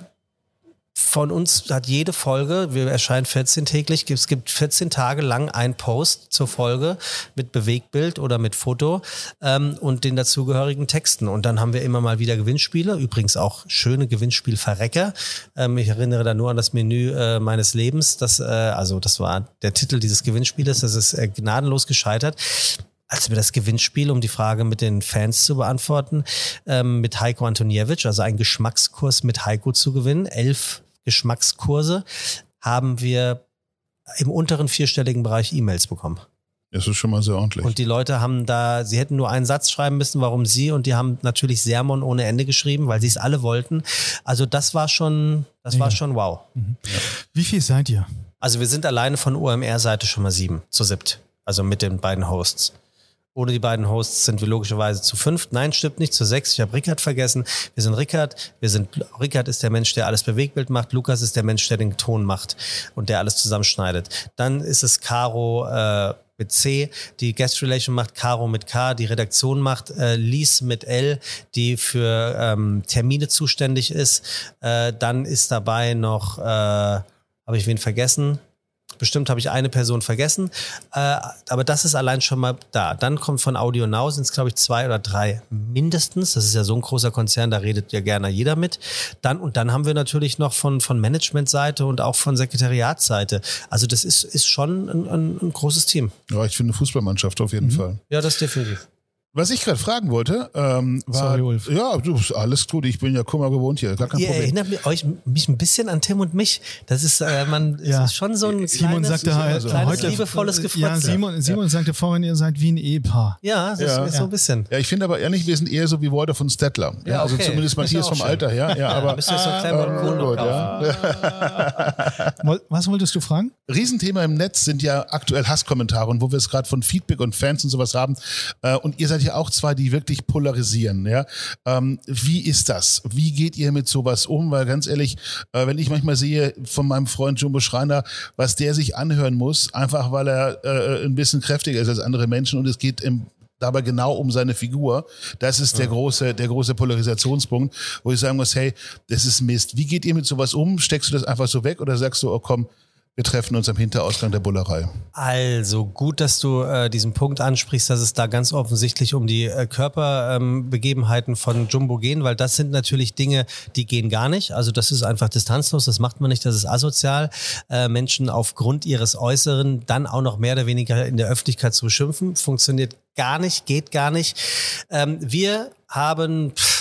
von uns hat jede Folge, wir erscheinen 14 täglich, es gibt 14 Tage lang ein Post zur Folge mit Bewegbild oder mit Foto ähm, und den dazugehörigen Texten. Und dann haben wir immer mal wieder Gewinnspiele, übrigens auch schöne Gewinnspielverrecker. Ähm, ich erinnere da nur an das Menü äh, meines Lebens. Das, äh, also das war der Titel dieses Gewinnspieles, das ist äh, gnadenlos gescheitert als wir das Gewinnspiel, um die Frage mit den Fans zu beantworten, ähm, mit Heiko Antoniewicz, also ein Geschmackskurs mit Heiko zu gewinnen, elf Geschmackskurse, haben wir im unteren vierstelligen Bereich E-Mails bekommen. Das ist schon mal sehr ordentlich. Und die Leute haben da, sie hätten nur einen Satz schreiben müssen, warum sie, und die haben natürlich Sermon ohne Ende geschrieben, weil sie es alle wollten. Also das war schon, das ja. war schon wow. Mhm. Wie viel seid ihr? Also wir sind alleine von OMR-Seite schon mal sieben, zu siebt. Also mit den beiden Hosts. Ohne die beiden Hosts sind wir logischerweise zu fünf. Nein, stimmt nicht, zu sechs. Ich habe Rickard vergessen. Wir sind Rickard. Wir sind, Rickard ist der Mensch, der alles Bewegtbild macht. Lukas ist der Mensch, der den Ton macht und der alles zusammenschneidet. Dann ist es Caro, äh, mit C, die Guest Relation macht Caro mit K, die Redaktion macht äh, Lies mit L, die für ähm, Termine zuständig ist. Äh, dann ist dabei noch, äh, habe ich wen vergessen? Bestimmt habe ich eine Person vergessen, äh, aber das ist allein schon mal da. Dann kommt von Audio Now, sind es glaube ich zwei oder drei mindestens. Das ist ja so ein großer Konzern, da redet ja gerne jeder mit. Dann und dann haben wir natürlich noch von von Managementseite und auch von Sekretariatsseite. Also das ist ist schon ein, ein, ein großes Team. Ja, ich finde eine Fußballmannschaft auf jeden mhm. Fall. Ja, das definitiv. Was ich gerade fragen wollte, ähm, war. Sorry, Ulf. Ja, du, alles gut, ich bin ja Kummer gewohnt hier, gar kein Ihr Problem. erinnert mich, euch, mich ein bisschen an Tim und mich. Das ist, äh, man, Ja. ist schon so ein Simon kleines, sagte halt, so. kleines heute liebevolles Gefratze. Ja, Simon, Simon sagte vorhin, ihr seid wie ein Ehepaar. Ja, das Ja. ist so ein bisschen. Ja, ich finde aber ehrlich, wir sind eher so wie Walter von Stettler. Ja, Ja, also okay. zumindest Matthias ja vom schön. Alter her. Ja, aber ihr euch so kleinen Balkon äh, noch gut, ja. Was wolltest du fragen? Riesenthema im Netz sind ja aktuell Hasskommentare und wo wir es gerade von Feedback und Fans und sowas haben. Äh, und ihr seid ja auch zwei, die wirklich polarisieren. Ja? Ähm, wie ist das? Wie geht ihr mit sowas um? Weil ganz ehrlich, äh, wenn ich manchmal sehe von meinem Freund Jumbo Schreiner, was der sich anhören muss, einfach weil er äh, ein bisschen kräftiger ist als andere Menschen und es geht im dabei genau um seine Figur. Das ist der große, der große Polarisationspunkt, wo ich sagen muss, hey, das ist Mist. Wie geht ihr mit sowas um? Steckst du das einfach so weg oder sagst du, oh komm, wir treffen uns am Hinterausgang der Bullerei? Also gut, dass du äh, diesen Punkt ansprichst, dass es da ganz offensichtlich um die äh, Körperbegebenheiten von Jumbo gehen, weil das sind natürlich Dinge, die gehen gar nicht. Also das ist einfach distanzlos, das macht man nicht, das ist asozial. Äh, Menschen aufgrund ihres Äußeren dann auch noch mehr oder weniger in der Öffentlichkeit zu beschimpfen, funktioniert gar nicht, geht gar nicht. Ähm, wir haben... Pff,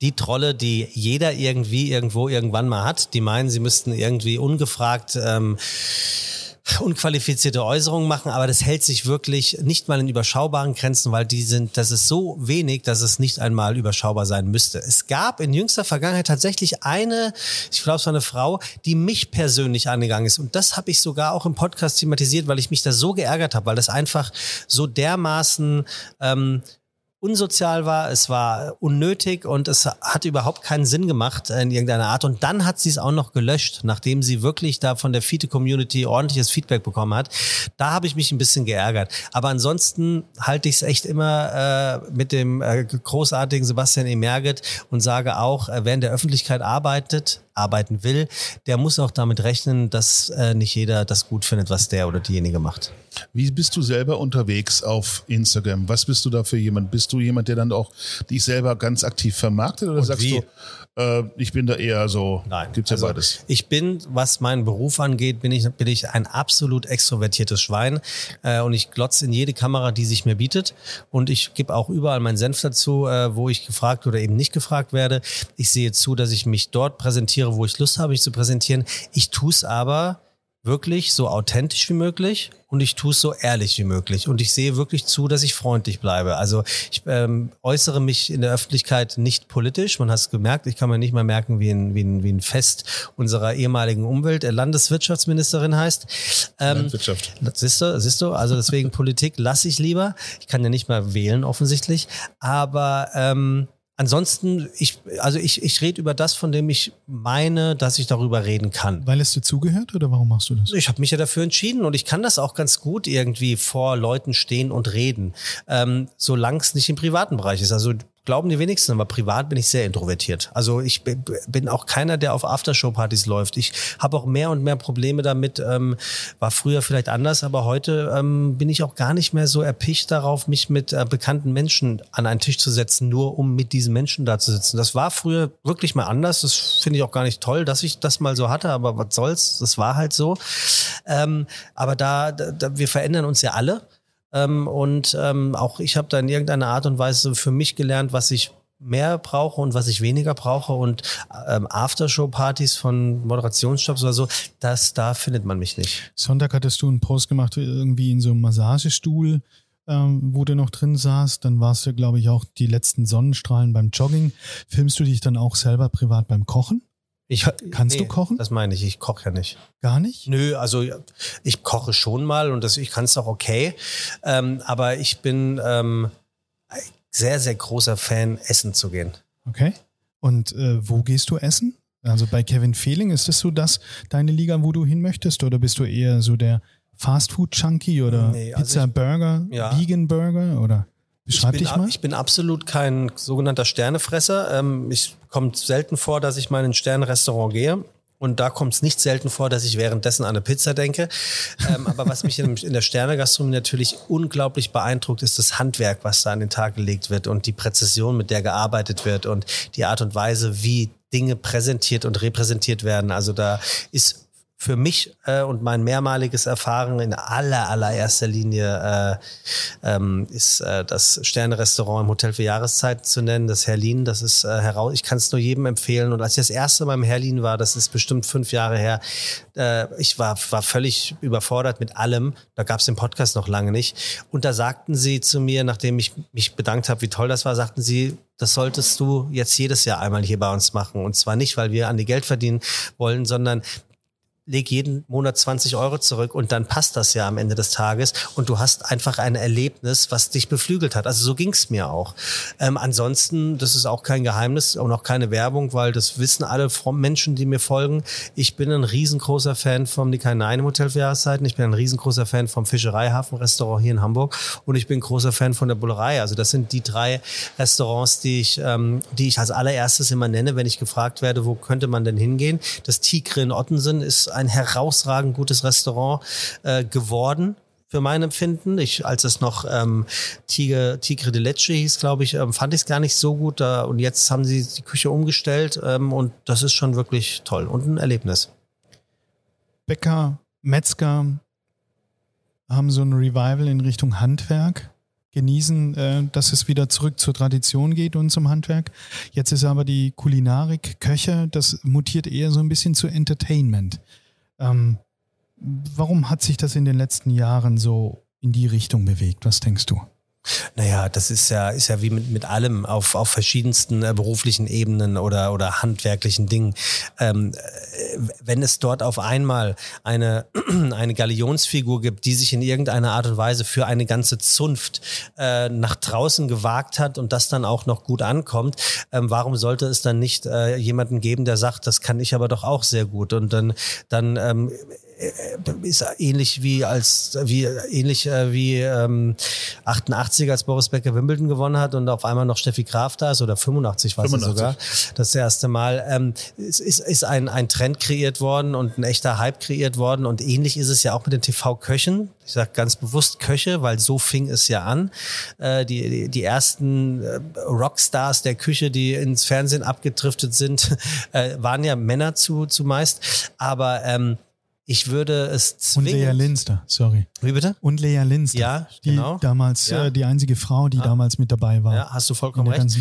die Trolle, die jeder irgendwie irgendwo irgendwann mal hat, die meinen, sie müssten irgendwie ungefragt ähm, unqualifizierte Äußerungen machen, aber das hält sich wirklich nicht mal in überschaubaren Grenzen, weil die sind, das ist so wenig, dass es nicht einmal überschaubar sein müsste. Es gab in jüngster Vergangenheit tatsächlich eine, ich glaube, es war eine Frau, die mich persönlich angegangen ist. Und das habe ich sogar auch im Podcast thematisiert, weil ich mich da so geärgert habe, weil das einfach so dermaßen ähm, unsozial war, es war unnötig und es hat überhaupt keinen Sinn gemacht in irgendeiner Art. Und dann hat sie es auch noch gelöscht, nachdem sie wirklich da von der Fiete-Community ordentliches Feedback bekommen hat. Da habe ich mich ein bisschen geärgert. Aber ansonsten halte ich es echt immer äh, mit dem äh, großartigen Sebastian E. Merget und sage auch, äh, wer in der Öffentlichkeit arbeitet, arbeiten will, der muss auch damit rechnen, dass äh, nicht jeder das gut findet, was der oder diejenige macht. Wie bist du selber unterwegs auf Instagram? Was bist du da für jemand? Bist du jemand, der dann auch dich selber ganz aktiv vermarktet oder Und sagst wie? du, äh, ich bin da eher so, Nein. gibt's ja Also, beides. Ich bin, was meinen Beruf angeht, bin ich, bin ich ein absolut extrovertiertes Schwein äh, und ich glotze in jede Kamera, die sich mir bietet und ich gebe auch überall meinen Senf dazu, äh, wo ich gefragt oder eben nicht gefragt werde. Ich sehe zu, dass ich mich dort präsentiere, wo ich Lust habe, mich zu präsentieren. Ich tue es aber wirklich so authentisch wie möglich und ich tue es so ehrlich wie möglich. Und ich sehe wirklich zu, dass ich freundlich bleibe. Also ich ähm, äußere mich in der Öffentlichkeit nicht politisch. Man hat es gemerkt, ich kann mir nicht mal merken, wie ein, wie ein, wie ein Fest unserer ehemaligen Umwelt, äh, Landeswirtschaftsministerin heißt. Ähm, Landwirtschaft. Siehst du, siehst du, also deswegen Politik lasse ich lieber. Ich kann ja nicht mal wählen, offensichtlich. Aber ähm, ansonsten, ich, also ich, ich rede über das, von dem ich meine, dass ich darüber reden kann. Weil es dir zugehört oder warum machst du das? Ich habe mich ja dafür entschieden und ich kann das auch ganz gut irgendwie vor Leuten stehen und reden, ähm, solange es nicht im privaten Bereich ist. Also glauben die wenigsten, aber privat bin ich sehr introvertiert. Also ich bin auch keiner, der auf Aftershow-Partys läuft. Ich habe auch mehr und mehr Probleme damit. Ähm, war früher vielleicht anders, aber heute ähm, bin ich auch gar nicht mehr so erpicht darauf, mich mit äh, bekannten Menschen an einen Tisch zu setzen, nur um mit diesen Menschen da zu sitzen. Das war früher wirklich mal anders. Das finde ich auch gar nicht toll, dass ich das mal so hatte, aber was soll's? Das war halt so. Ähm, aber da, da, wir verändern uns ja alle. Ähm, und ähm, auch ich habe da in irgendeiner Art und Weise für mich gelernt, was ich mehr brauche und was ich weniger brauche. Und ähm, Aftershow-Partys von Moderationsjobs oder so, das, da findet man mich nicht. Sonntag hattest du einen Post gemacht, irgendwie in so einem Massagestuhl, ähm, wo du noch drin saßt. Dann warst du, glaube ich, auch die letzten Sonnenstrahlen beim Jogging. Filmst du dich dann auch selber privat beim Kochen? Ich, kannst du kochen? Das meine ich, ich koche ja nicht. Gar nicht? Nö, also ich koche schon mal und das, ich kann es auch okay. Ähm, aber ich bin ähm, ein sehr, sehr großer Fan, essen zu gehen. Okay. Und äh, wo gehst du essen? Also bei Kevin Fehling, ist das so das deine Liga, wo du hin möchtest? Oder bist du eher so der Fastfood-Junkie oder Nee, also Pizza, ich- Burger, Ja. Vegan Burger? Oder beschreib ich bin, dich mal. Ich bin absolut kein sogenannter Sternefresser. Ähm, ich kommt selten vor, dass ich mal in ein Sternrestaurant gehe. Und da kommt es nicht selten vor, dass ich währenddessen an eine Pizza denke. Ähm, aber was mich in, in der Sternegastronomie natürlich unglaublich beeindruckt, ist das Handwerk, was da an den Tag gelegt wird und die Präzision, mit der gearbeitet wird und die Art und Weise, wie Dinge präsentiert und repräsentiert werden. Also da ist für mich äh, und mein mehrmaliges Erfahren in aller, allererster Linie äh, ähm, ist äh, das Sterne-Restaurant im Hotel für Jahreszeit zu nennen, das Herlin. Das ist äh, heraus, ich kann es nur jedem empfehlen. Und als ich das erste Mal im Herlin war, das ist bestimmt fünf Jahre her, äh, ich war, war völlig überfordert mit allem. Da gab es den Podcast noch lange nicht. Und da sagten sie zu mir, nachdem ich mich bedankt habe, wie toll das war, sagten sie, das solltest du jetzt jedes Jahr einmal hier bei uns machen. Und zwar nicht, weil wir an die Geld verdienen wollen, sondern leg jeden Monat 20 Euro zurück und dann passt das ja am Ende des Tages und du hast einfach ein Erlebnis, was dich beflügelt hat. Also so ging's mir auch. Ähm, ansonsten, das ist auch kein Geheimnis und auch keine Werbung, weil das wissen alle Menschen, die mir folgen. Ich bin ein riesengroßer Fan vom Nikai Nein Hotel für Jahreszeiten. Ich bin ein riesengroßer Fan vom Fischereihafen-Restaurant hier in Hamburg und ich bin großer Fan von der Bullerei. Also das sind die drei Restaurants, die ich, ähm, die ich als allererstes immer nenne, wenn ich gefragt werde, wo könnte man denn hingehen. Das Tigre in Ottensen ist ein herausragend gutes Restaurant äh, geworden für mein Empfinden. Ich, als es noch ähm, Tigre, Tigre de Leche hieß, glaube ich, ähm, fand ich es gar nicht so gut. Da, und jetzt haben sie die Küche umgestellt ähm, und das ist schon wirklich toll und ein Erlebnis. Bäcker, Metzger haben so ein Revival in Richtung Handwerk genießen, äh, dass es wieder zurück zur Tradition geht und zum Handwerk. Jetzt ist aber die Kulinarik, Köche, das mutiert eher so ein bisschen zu Entertainment. Ähm, warum hat sich das in den letzten Jahren so in die Richtung bewegt? Was denkst du? Naja, das ist ja, ist ja wie mit, mit allem auf, auf verschiedensten äh, beruflichen Ebenen oder, oder handwerklichen Dingen. Ähm, äh, wenn es dort auf einmal eine, eine Galionsfigur gibt, die sich in irgendeiner Art und Weise für eine ganze Zunft äh, nach draußen gewagt hat und das dann auch noch gut ankommt, ähm, warum sollte es dann nicht äh, jemanden geben, der sagt, das kann ich aber doch auch sehr gut und dann, dann ähm, äh, ist ähnlich wie als wie ähnlich äh, wie ähm, 88 als Boris Becker Wimbledon gewonnen hat und auf einmal noch Steffi Graf da ist oder 85 war es sogar das erste Mal. Ähm, es ist, ist ein ein Trend kreiert worden und ein echter Hype kreiert worden und ähnlich ist es ja auch mit den TV Köchen ich sage ganz bewusst Köche weil so fing es ja an. Äh, die, die die ersten äh, Rockstars der Küche die ins Fernsehen abgedriftet sind äh, waren ja Männer zu zumeist. Aber ähm, ich würde es zwingend... Und Lea Linster, sorry. Wie bitte? Und Lea Linster. Ja, die genau. damals Ja. äh, die einzige Frau, die Ah. damals mit dabei war. Ja, hast du vollkommen recht.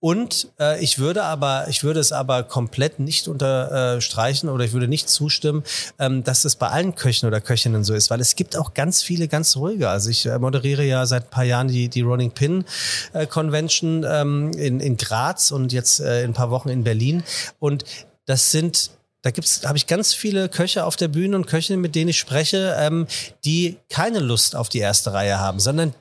Und äh, ich würde aber, ich würde es aber komplett nicht unterstreichen oder ich würde nicht zustimmen, ähm, dass das bei allen Köchen oder Köchinnen so ist, weil es gibt auch ganz viele ganz ruhige. Also ich äh, moderiere ja seit ein paar Jahren die, die Rolling Pin äh, Convention ähm, in, in Graz und jetzt äh, in ein paar Wochen in Berlin. Und das sind da gibt's, habe ich ganz viele Köche auf der Bühne und Köchinnen, mit denen ich spreche, ähm, die keine Lust auf die erste Reihe haben, sondern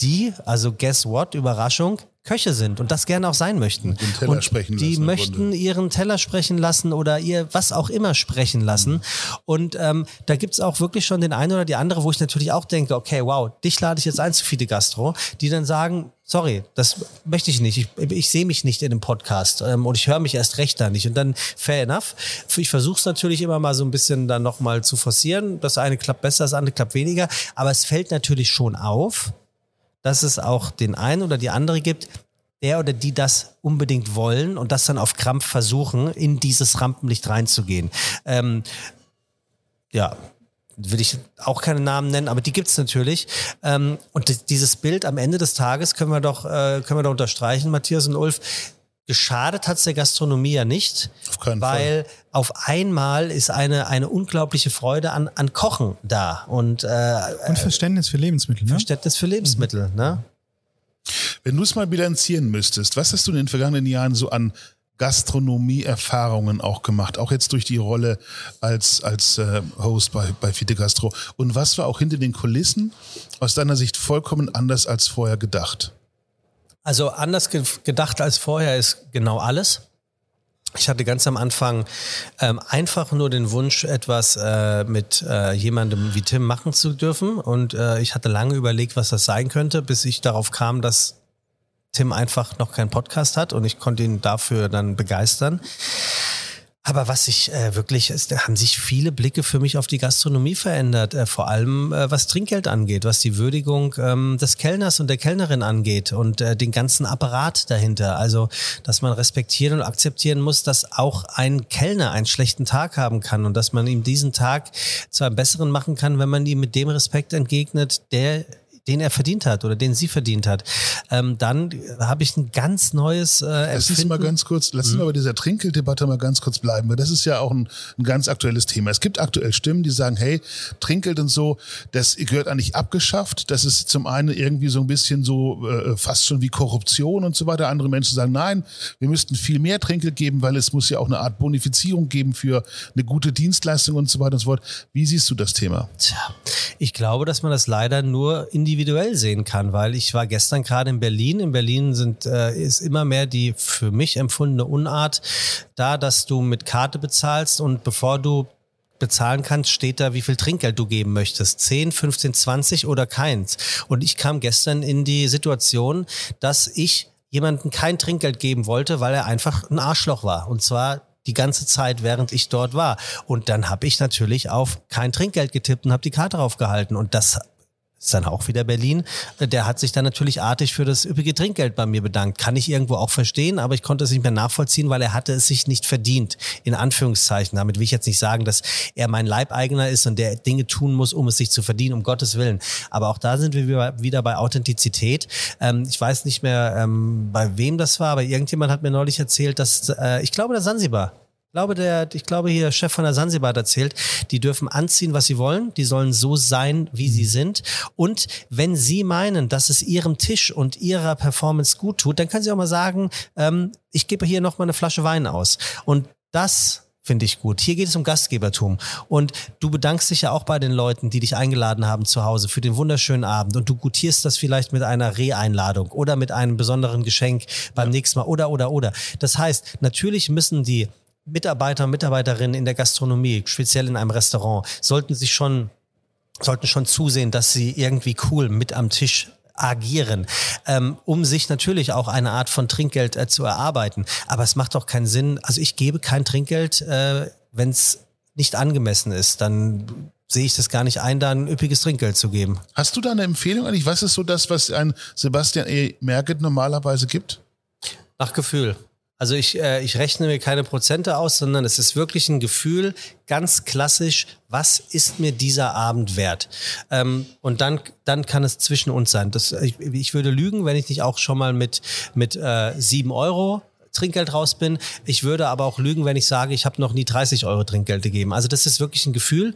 die, also guess what, Überraschung, Köche sind und das gerne auch sein möchten. Den Teller und sprechen die lassen möchten ihren Teller sprechen lassen oder ihr was auch immer sprechen lassen. Und ähm, da gibt's auch wirklich schon den einen oder die andere, wo ich natürlich auch denke, okay, wow, dich lade ich jetzt ein zu Fide Gastro, die dann sagen, sorry, das möchte ich nicht. Ich, ich sehe mich nicht in dem Podcast ähm, und ich höre mich erst recht da nicht. Und dann fair enough. Ich versuche es natürlich immer mal so ein bisschen dann nochmal zu forcieren. Das eine klappt besser, das andere klappt weniger. Aber es fällt natürlich schon auf, dass es auch den einen oder die andere gibt, der oder die das unbedingt wollen und das dann auf Krampf versuchen, in dieses Rampenlicht reinzugehen. Ähm, ja, will ich auch keine Namen nennen, aber die gibt's natürlich. Ähm, und di- dieses Bild am Ende des Tages können wir doch, äh, können wir doch unterstreichen, Matthias und Ulf. Geschadet hat's der Gastronomie ja nicht, Auf keinen weil auf einmal ist eine, eine unglaubliche Freude an, an Kochen da und äh, Und Verständnis für Lebensmittel, ne? Verständnis für Lebensmittel. Ne? Wenn du es mal bilanzieren müsstest, was hast du in den vergangenen Jahren so an Gastronomie-Erfahrungen auch gemacht? Auch jetzt durch die Rolle als, als äh, Host bei, bei Fide Gastro. Und was war auch hinter den Kulissen aus deiner Sicht vollkommen anders als vorher gedacht? Also anders ge gedacht als vorher ist genau alles. Ich hatte ganz am Anfang ähm, einfach nur den Wunsch, etwas äh, mit äh, jemandem wie Tim machen zu dürfen. Und äh, ich hatte lange überlegt, was das sein könnte, bis ich darauf kam, dass Tim einfach noch keinen Podcast hat und ich konnte ihn dafür dann begeistern. Aber was sich äh, wirklich ist, da haben sich viele Blicke für mich auf die Gastronomie verändert, äh, vor allem äh, was Trinkgeld angeht, was die Würdigung ähm, des Kellners und der Kellnerin angeht und äh, den ganzen Apparat dahinter. Also, dass man respektieren und akzeptieren muss, dass auch ein Kellner einen schlechten Tag haben kann und dass man ihm diesen Tag zu einem besseren machen kann, wenn man ihm mit dem Respekt entgegnet, der den er verdient hat oder den sie verdient hat, ähm, dann habe ich ein ganz neues äh, Lass uns mal ganz kurz, lass uns mhm. mal bei dieser Trinkgelddebatte mal ganz kurz bleiben, weil das ist ja auch ein, ein ganz aktuelles Thema. Es gibt aktuell Stimmen, die sagen, hey, Trinkgeld und so, das gehört eigentlich abgeschafft. Das ist zum einen irgendwie so ein bisschen so äh, fast schon wie Korruption und so weiter. Andere Menschen sagen, nein, wir müssten viel mehr Trinkgeld geben, weil es muss ja auch eine Art Bonifizierung geben für eine gute Dienstleistung und so weiter und so fort. Wie siehst du das Thema? Tja, ich glaube, dass man das leider nur in die individuell sehen kann, weil ich war gestern gerade in Berlin. In Berlin sind, äh, ist immer mehr die für mich empfundene Unart da, dass du mit Karte bezahlst und bevor du bezahlen kannst, steht da, wie viel Trinkgeld du geben möchtest. 10, 15, 20 oder keins. Und ich kam gestern in die Situation, dass ich jemandem kein Trinkgeld geben wollte, weil er einfach ein Arschloch war. Und zwar die ganze Zeit, während ich dort war. Und dann habe ich natürlich auf kein Trinkgeld getippt und habe die Karte draufgehalten. Und das ist dann auch wieder Berlin. Der hat sich dann natürlich artig für das üppige Trinkgeld bei mir bedankt. Kann ich irgendwo auch verstehen, aber ich konnte es nicht mehr nachvollziehen, weil er hatte es sich nicht verdient. In Anführungszeichen. Damit will ich jetzt nicht sagen, dass er mein Leibeigener ist und der Dinge tun muss, um es sich zu verdienen, um Gottes Willen. Aber auch da sind wir wieder bei Authentizität. Ähm, ich weiß nicht mehr, ähm, bei wem das war, aber irgendjemand hat mir neulich erzählt, dass, äh, ich glaube, der Sansibar glaube, der, ich glaube, hier der Chef von der Sansibar hat erzählt, die dürfen anziehen, was sie wollen. Die sollen so sein, wie sie mhm. sind. Und wenn sie meinen, dass es ihrem Tisch und ihrer Performance gut tut, dann können sie auch mal sagen, ähm, ich gebe hier noch mal eine Flasche Wein aus. Und das finde ich gut. Hier geht es um Gastgebertum. Und du bedankst dich ja auch bei den Leuten, die dich eingeladen haben zu Hause für den wunderschönen Abend. Und du gutierst das vielleicht mit einer Re-Einladung oder mit einem besonderen Geschenk beim ja. nächsten Mal oder, oder, oder. Das heißt, natürlich müssen die Mitarbeiter und Mitarbeiterinnen in der Gastronomie, speziell in einem Restaurant, sollten sich schon, sollten schon zusehen, dass sie irgendwie cool mit am Tisch agieren, ähm, um sich natürlich auch eine Art von Trinkgeld äh, zu erarbeiten. Aber es macht doch keinen Sinn. Also ich gebe kein Trinkgeld, äh, wenn es nicht angemessen ist. Dann sehe ich das gar nicht ein, da ein üppiges Trinkgeld zu geben. Hast du da eine Empfehlung eigentlich? Was ist so das, was ein Sebastian E. Merget normalerweise gibt? Nach Gefühl. Also ich, äh, ich rechne mir keine Prozente aus, sondern es ist wirklich ein Gefühl, ganz klassisch, was ist mir dieser Abend wert? Ähm, und dann, dann kann es zwischen uns sein. Das, ich, ich würde lügen, wenn ich nicht auch schon mal mit, mit äh, sieben Euro Trinkgeld raus bin. Ich würde aber auch lügen, wenn ich sage, ich habe noch nie 30 Euro Trinkgeld gegeben. Also das ist wirklich ein Gefühl.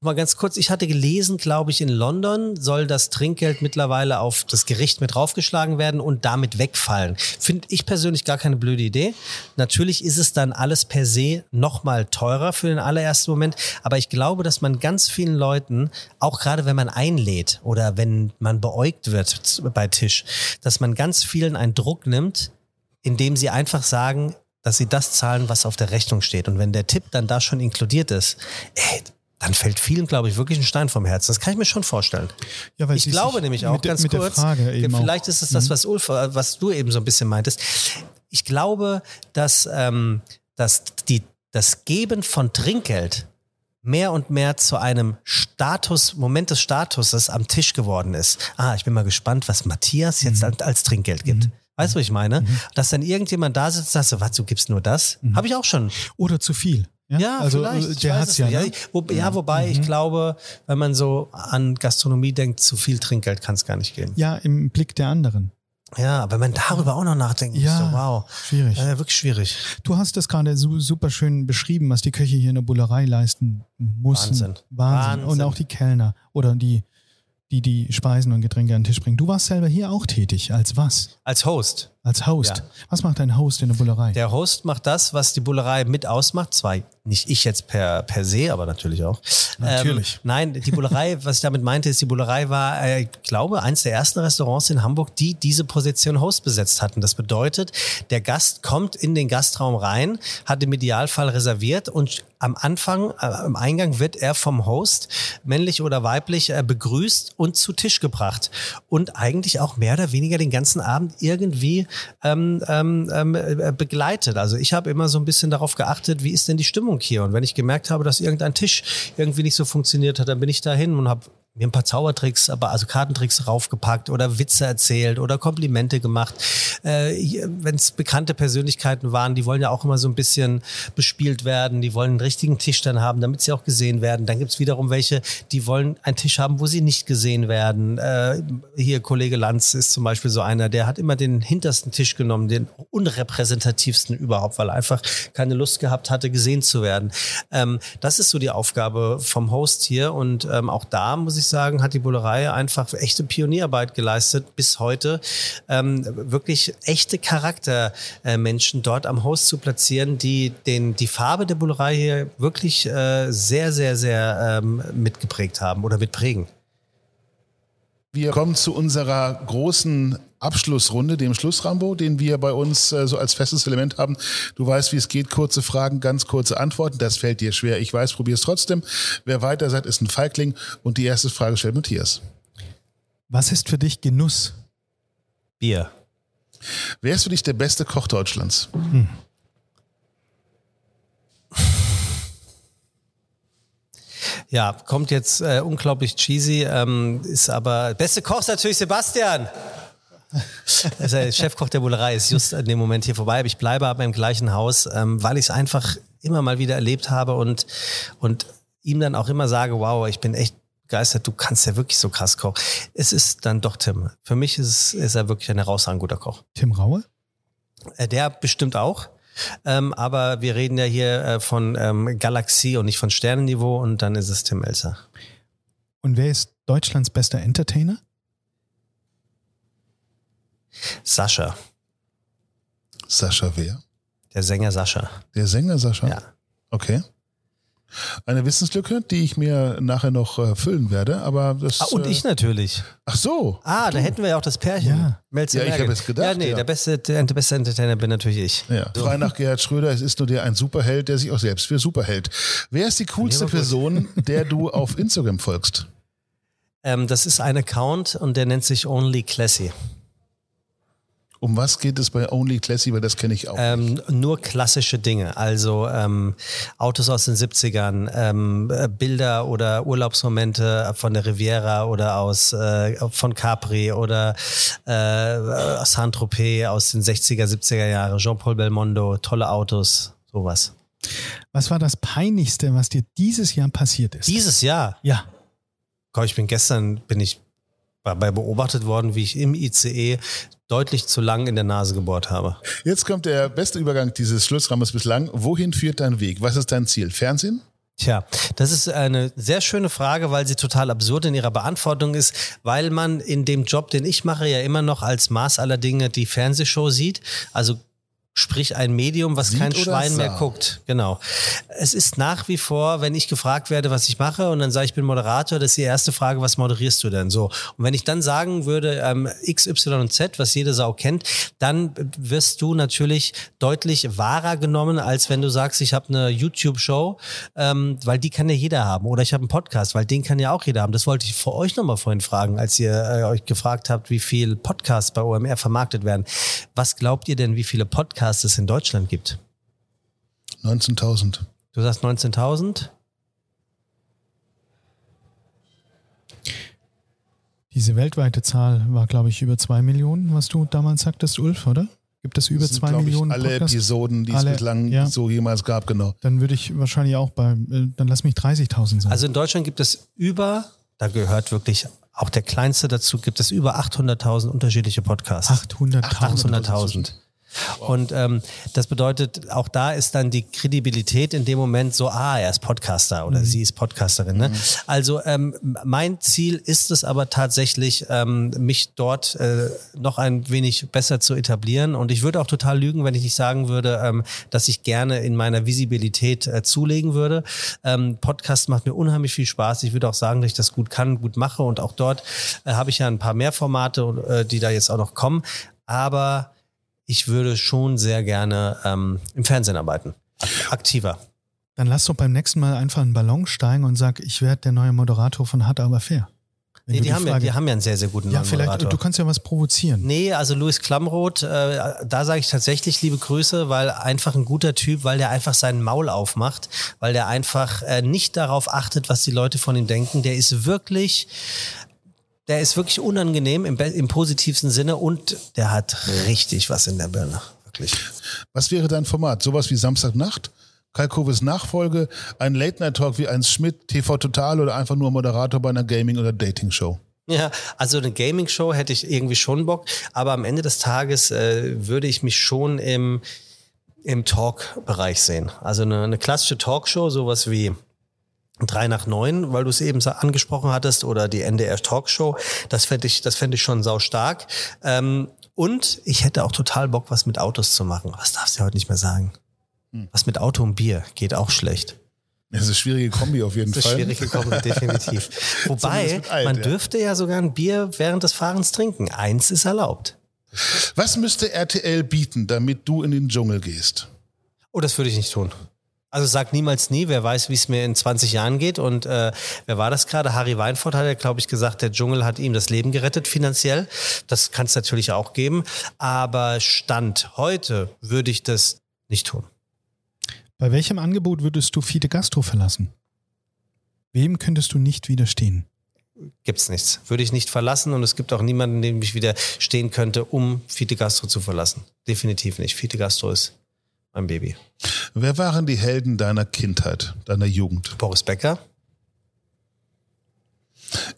Mal ganz kurz, ich hatte gelesen, glaube ich, in London soll das Trinkgeld mittlerweile auf das Gericht mit draufgeschlagen werden und damit wegfallen. Finde ich persönlich gar keine blöde Idee. Natürlich ist es dann alles per se nochmal teurer für den allerersten Moment, aber ich glaube, dass man ganz vielen Leuten, auch gerade wenn man einlädt oder wenn man beäugt wird bei Tisch, dass man ganz vielen einen Druck nimmt, indem sie einfach sagen, dass sie das zahlen, was auf der Rechnung steht. Und wenn der Tipp dann da schon inkludiert ist, ey, dann fällt vielen, glaube ich, wirklich ein Stein vom Herzen. Das kann ich mir schon vorstellen. Ja, ich glaube nämlich auch, ganz der, kurz, vielleicht auch. ist es das, mhm. was Ulf, was du eben so ein bisschen meintest. Ich glaube, dass, ähm, dass die, das Geben von Trinkgeld mehr und mehr zu einem Status, Moment des Statuses am Tisch geworden ist. Ah, ich bin mal gespannt, was Matthias jetzt mhm. als, als Trinkgeld gibt. Mhm. Weißt du, was ich meine? Mhm. Dass dann irgendjemand da sitzt und sagt so, was, du gibst nur das? Mhm. Habe ich auch schon. Oder zu viel. Ja, ja also vielleicht. der hat's ja, ne? ja, wo, ja, wobei mhm. ich glaube, wenn man so an Gastronomie denkt, zu viel Trinkgeld kann es gar nicht geben. Ja, im Blick der anderen. Ja, wenn man darüber auch noch nachdenkt, ja, so, wow. Schwierig. Ja, wirklich schwierig. Du hast das gerade super schön beschrieben, was die Köche hier in der Bullerei leisten müssen. Wahnsinn. Wahnsinn. Wahnsinn. Und auch die Kellner oder die die die Speisen und Getränke an den Tisch bringen. Du warst selber hier auch tätig. Als was? Als Host. Als Host. Ja. Was macht ein Host in der Bullerei? Der Host macht das, was die Bullerei mit ausmacht. Zwar nicht ich jetzt per, per se, aber natürlich auch. Natürlich. Ähm, nein, die Bullerei, was ich damit meinte, ist, die Bullerei war, äh, ich glaube, eines der ersten Restaurants in Hamburg, die diese Position Host besetzt hatten. Das bedeutet, der Gast kommt in den Gastraum rein, hat im Idealfall reserviert und am Anfang, äh, im Eingang wird er vom Host, männlich oder weiblich, äh, begrüßt und zu Tisch gebracht. Und eigentlich auch mehr oder weniger den ganzen Abend irgendwie ähm, ähm, ähm äh, begleitet. Also ich habe immer so ein bisschen darauf geachtet, wie ist denn die Stimmung hier? Und wenn ich gemerkt habe, dass irgendein Tisch irgendwie nicht so funktioniert hat, dann bin ich dahin und habe mir ein paar Zaubertricks, aber also Kartentricks raufgepackt oder Witze erzählt oder Komplimente gemacht. Äh, Wenn es bekannte Persönlichkeiten waren, die wollen ja auch immer so ein bisschen bespielt werden, die wollen einen richtigen Tisch dann haben, damit sie auch gesehen werden. Dann gibt's wiederum welche, die wollen einen Tisch haben, wo sie nicht gesehen werden. Äh, hier Kollege Lanz ist zum Beispiel so einer, der hat immer den hintersten Tisch genommen, den unrepräsentativsten überhaupt, weil er einfach keine Lust gehabt hatte, gesehen zu werden. Ähm, das ist so die Aufgabe vom Host hier und ähm, auch da muss ich ich sagen, hat die Bullerei einfach echte Pionierarbeit geleistet bis heute. Ähm, wirklich echte Charaktermenschen dort am Host zu platzieren, die den, die Farbe der Bullerei hier wirklich äh, sehr, sehr, sehr ähm, mitgeprägt haben oder mitprägen. Wir kommen zu unserer großen Abschlussrunde, dem Schlussrambo, den wir bei uns äh, so als festes Element haben. Du weißt, wie es geht. Kurze Fragen, ganz kurze Antworten. Das fällt dir schwer. Ich weiß, probier es trotzdem. Wer weiter seid, ist ein Feigling. Und die erste Frage stellt Matthias. Was ist für dich Genuss? Bier. Wer ist für dich der beste Koch Deutschlands? Hm. Ja, kommt jetzt äh, unglaublich cheesy, ähm, ist aber beste Koch ist natürlich Sebastian. ist der Chefkoch der Bullerei, ist just in dem Moment hier vorbei, aber ich bleibe aber im gleichen Haus, ähm, weil ich es einfach immer mal wieder erlebt habe und, und ihm dann auch immer sage, wow, ich bin echt begeistert, du kannst ja wirklich so krass kochen. Es ist dann doch Tim. Für mich ist, ist er wirklich ein herausragend guter Koch. Tim Raue? Äh, der bestimmt auch. Ähm, aber wir reden ja hier äh, von ähm, Galaxie und nicht von Sternenniveau und dann ist es Tim Elser. Und wer ist Deutschlands bester Entertainer? Sascha. Sascha wer? Der Sänger Sascha. Der Sänger Sascha? Ja. Okay. Eine Wissenslücke, die ich mir nachher noch äh, füllen werde, aber das. Ah, und äh, ich natürlich. Ach so. Ah, da hätten wir ja auch das Pärchen. Ja, Melzer ja ich habe es gedacht. Ja, nee, ja. Der, beste, der, der beste Entertainer bin natürlich ich. Ja. So. Frei nach Gerhard Schröder, es ist nur der ein Superheld, der sich auch selbst für Superheld. Wer ist die coolste Person, der du auf Instagram folgst? Ähm, das ist ein Account und der nennt sich Only Classy. Um was geht es bei Only Classy, weil das kenne ich auch. Ähm, nur klassische Dinge, also ähm, Autos aus den 70ern, ähm, Bilder oder Urlaubsmomente von der Riviera oder aus äh, von Capri oder äh, Saint-Tropez aus den 60er, 70er Jahre, Jean-Paul Belmondo, tolle Autos, sowas. Was war das Peinlichste, was dir dieses Jahr passiert ist? Dieses Jahr? Ja. Ich bin gestern, bin ich dabei beobachtet worden, wie ich im ICE deutlich zu lang in der Nase gebohrt habe. Jetzt kommt der beste Übergang dieses Schlussrammes bislang. Wohin führt dein Weg? Was ist dein Ziel? Fernsehen? Tja, das ist eine sehr schöne Frage, weil sie total absurd in ihrer Beantwortung ist, weil man in dem Job, den ich mache, ja immer noch als Maß aller Dinge die Fernsehshow sieht. Also Sprich ein Medium, was Sieht kein Schwein mehr guckt. Genau. Es ist nach wie vor, wenn ich gefragt werde, was ich mache, und dann sage ich, ich bin Moderator, das ist die erste Frage, was moderierst du denn? So. Und wenn ich dann sagen würde, ähm, X, Y und Z, was jede Sau kennt, dann wirst du natürlich deutlich wahrer genommen, als wenn du sagst, ich habe eine YouTube-Show, ähm, weil die kann ja jeder haben. Oder ich habe einen Podcast, weil den kann ja auch jeder haben. Das wollte ich vor euch nochmal vorhin fragen, als ihr äh, euch gefragt habt, wie viel Podcasts bei OMR vermarktet werden. Was glaubt ihr denn, wie viele Podcasts es in Deutschland gibt? 19.000. Du sagst 19.000? Diese weltweite Zahl war, glaube ich, über zwei Millionen, was du damals sagtest, Ulf, oder? Gibt es über Das sind, zwei glaub ich, Millionen alle Podcasts? Episoden, die es Alle, bislang ja. so jemals gab, genau. Dann würde ich wahrscheinlich auch bei, äh, dann lass mich 30.000 sein. Also in Deutschland gibt es über, da gehört wirklich auch der kleinste dazu, gibt es über 800.000 unterschiedliche Podcasts. 800.000. 800.000. Und ähm, das bedeutet, auch da ist dann die Kredibilität in dem Moment so, ah, er ist Podcaster oder sie ist Podcasterin. Ne? Also ähm, mein Ziel ist es aber tatsächlich, ähm, mich dort äh, noch ein wenig besser zu etablieren. Und ich würde auch total lügen, wenn ich nicht sagen würde, ähm, dass ich gerne in meiner Visibilität äh, zulegen würde. Ähm, Podcast macht mir unheimlich viel Spaß. Ich würde auch sagen, dass ich das gut kann, gut mache. Und auch dort äh, habe ich ja ein paar mehr Formate, äh, die da jetzt auch noch kommen. Aber ich würde schon sehr gerne ähm, im Fernsehen arbeiten. Ak- Aktiver. Dann lass doch beim nächsten Mal einfach einen Ballon steigen und sag, ich werde der neue Moderator von Hart aber fair. Nee, die, haben ja, die haben ja einen sehr, sehr guten Ja, vielleicht, Moderator. du kannst ja was provozieren. Nee, also Louis Klamroth, äh, da sage ich tatsächlich liebe Grüße, weil einfach ein guter Typ, weil der einfach seinen Maul aufmacht, weil der einfach äh, nicht darauf achtet, was die Leute von ihm denken. Der ist wirklich, der ist wirklich unangenehm im, im positivsten Sinne und der hat richtig was in der Birne. Wirklich. Was wäre dein Format? Sowas wie Samstagnacht? Kalkoves Nachfolge, ein Late-Night-Talk wie eins Schmidt, TV Total oder einfach nur Moderator bei einer Gaming- oder Dating-Show? Ja, also eine Gaming-Show hätte ich irgendwie schon Bock, aber am Ende des Tages äh, würde ich mich schon im, im Talk-Bereich sehen. Also eine, eine klassische Talkshow, sowas wie drei nach neun, weil du es eben so angesprochen hattest, oder die NDR Talkshow, das fände ich, das fände ich schon sau stark. Ähm, und ich hätte auch total Bock, was mit Autos zu machen. Was darfst du heute nicht mehr sagen? Was mit Auto und Bier geht auch schlecht. Das ist eine schwierige Kombi auf jeden Das ist Fall. schwierig gekommen, definitiv. Wobei, alt, man ja. dürfte ja sogar ein Bier während des Fahrens trinken. Eins ist erlaubt. Was müsste RTL bieten, damit du in den Dschungel gehst? Oh, das würde ich nicht tun. Also sag niemals nie, wer weiß, wie es mir in 20 Jahren geht. Und äh, wer war das gerade? Harry Weinfurt hat ja, glaube ich, gesagt, der Dschungel hat ihm das Leben gerettet finanziell. Das kann es natürlich auch geben. Aber Stand heute würde ich das nicht tun. Bei welchem Angebot würdest du Fide Gastro verlassen? Wem könntest du nicht widerstehen? Gibt's nichts. Würde ich nicht verlassen und es gibt auch niemanden, dem ich widerstehen könnte, um Fide Gastro zu verlassen. Definitiv nicht. Fide Gastro ist mein Baby. Wer waren die Helden deiner Kindheit, deiner Jugend? Boris Becker.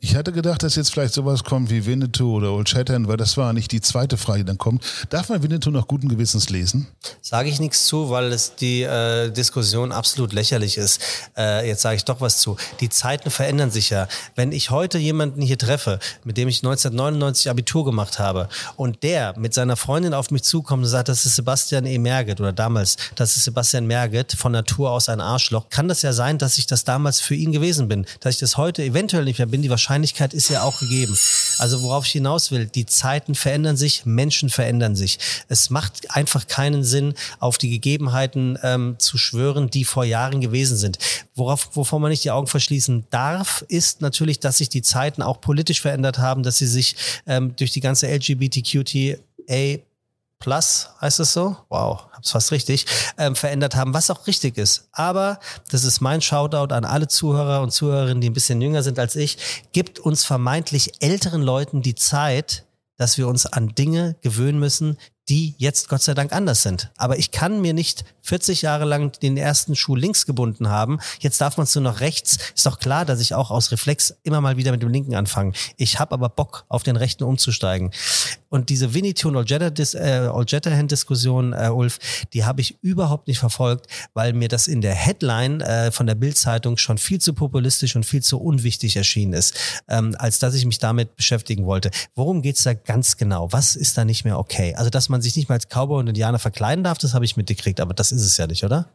Ich hatte gedacht, dass jetzt vielleicht sowas kommt wie Winnetou oder Old Shatterhand, weil das war nicht die zweite Frage, die dann kommt. Darf man Winnetou noch guten Gewissens lesen? Sage ich nichts zu, weil es die äh, Diskussion absolut lächerlich ist. Äh, jetzt sage ich doch was zu. Die Zeiten verändern sich ja. Wenn ich heute jemanden hier treffe, mit dem ich 1999 Abitur gemacht habe und der mit seiner Freundin auf mich zukommt und sagt, das ist Sebastian E. Merget oder damals, das ist Sebastian Merget, von Natur aus ein Arschloch, kann das ja sein, dass ich das damals für ihn gewesen bin. Dass ich das heute eventuell nicht mehr bin, die Wahrscheinlichkeit ist ja auch gegeben. Also worauf ich hinaus will, die Zeiten verändern sich, Menschen verändern sich. Es macht einfach keinen Sinn, auf die Gegebenheiten ähm, zu schwören, die vor Jahren gewesen sind. Worauf, wovon man nicht die Augen verschließen darf, ist natürlich, dass sich die Zeiten auch politisch verändert haben, dass sie sich ähm, durch die ganze LGBTQTA Plus, heißt es so? Wow, hab's fast richtig, ähm, verändert haben, was auch richtig ist. Aber das ist mein Shoutout an alle Zuhörer und Zuhörerinnen, die ein bisschen jünger sind als ich. Gibt uns vermeintlich älteren Leuten die Zeit, dass wir uns an Dinge gewöhnen müssen, die jetzt Gott sei Dank anders sind. Aber ich kann mir nicht 40 Jahre lang den ersten Schuh links gebunden haben. Jetzt darf man es nur noch rechts. Ist doch klar, dass ich auch aus Reflex immer mal wieder mit dem linken anfange. Ich habe aber Bock, auf den rechten umzusteigen. Und diese Winnetou und All-Jetterhand-Diskussion, äh, Ulf, die habe ich überhaupt nicht verfolgt, weil mir das in der Headline äh, von der Bild-Zeitung schon viel zu populistisch und viel zu unwichtig erschienen ist, ähm, als dass ich mich damit beschäftigen wollte. Worum geht's da ganz genau? Was ist da nicht mehr okay? Also, dass man sich nicht mehr als Cowboy und Indianer verkleiden darf, das habe ich mitgekriegt, aber das ist es ja nicht, oder?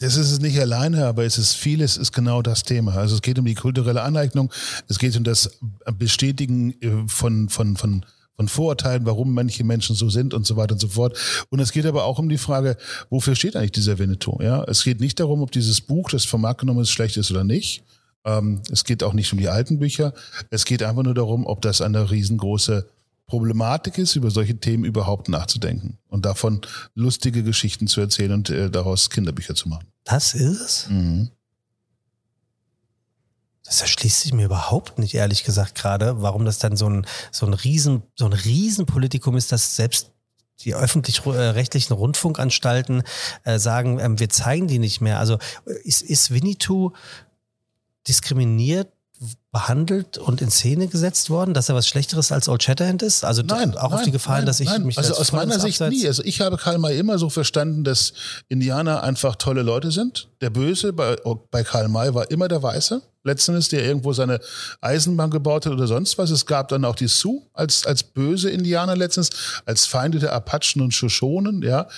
Das ist es nicht alleine, aber es ist vieles, ist genau das Thema. Also es geht um die kulturelle Aneignung, es geht um das Bestätigen äh, von, von, von, von Vorurteilen, warum manche Menschen so sind und so weiter und so fort. Und es geht aber auch um die Frage, wofür steht eigentlich dieser Winnetou? Ja, es geht nicht darum, ob dieses Buch, das vom Markt genommen ist, schlecht ist oder nicht. Ähm, es geht auch nicht um die alten Bücher. Es geht einfach nur darum, ob das eine riesengroße Problematik ist, über solche Themen überhaupt nachzudenken und davon lustige Geschichten zu erzählen und äh, daraus Kinderbücher zu machen. Das ist es? Mhm. Das erschließt sich mir überhaupt nicht, ehrlich gesagt, gerade, warum das dann so ein, so ein Riesen, so ein Riesenpolitikum ist, dass selbst die öffentlich-rechtlichen Rundfunkanstalten äh, sagen, ähm, wir zeigen die nicht mehr. Also äh, ist, ist Winnetou diskriminiert behandelt und in Szene gesetzt worden, dass er was Schlechteres als Old Shatterhand ist? Also Nein, auch auf nein, die Gefahr, nein, dass ich nein. mich also als aus meiner Sicht Abseits- nie. Also ich habe Karl May immer so verstanden, dass Indianer einfach tolle Leute sind. Der Böse bei, bei Karl May war immer der Weiße. Letztendlich, der irgendwo seine Eisenbahn gebaut hat oder sonst was. Es gab dann auch die Sioux als, als böse Indianer letztens, als Feinde der Apachen und Shoshonen, ja.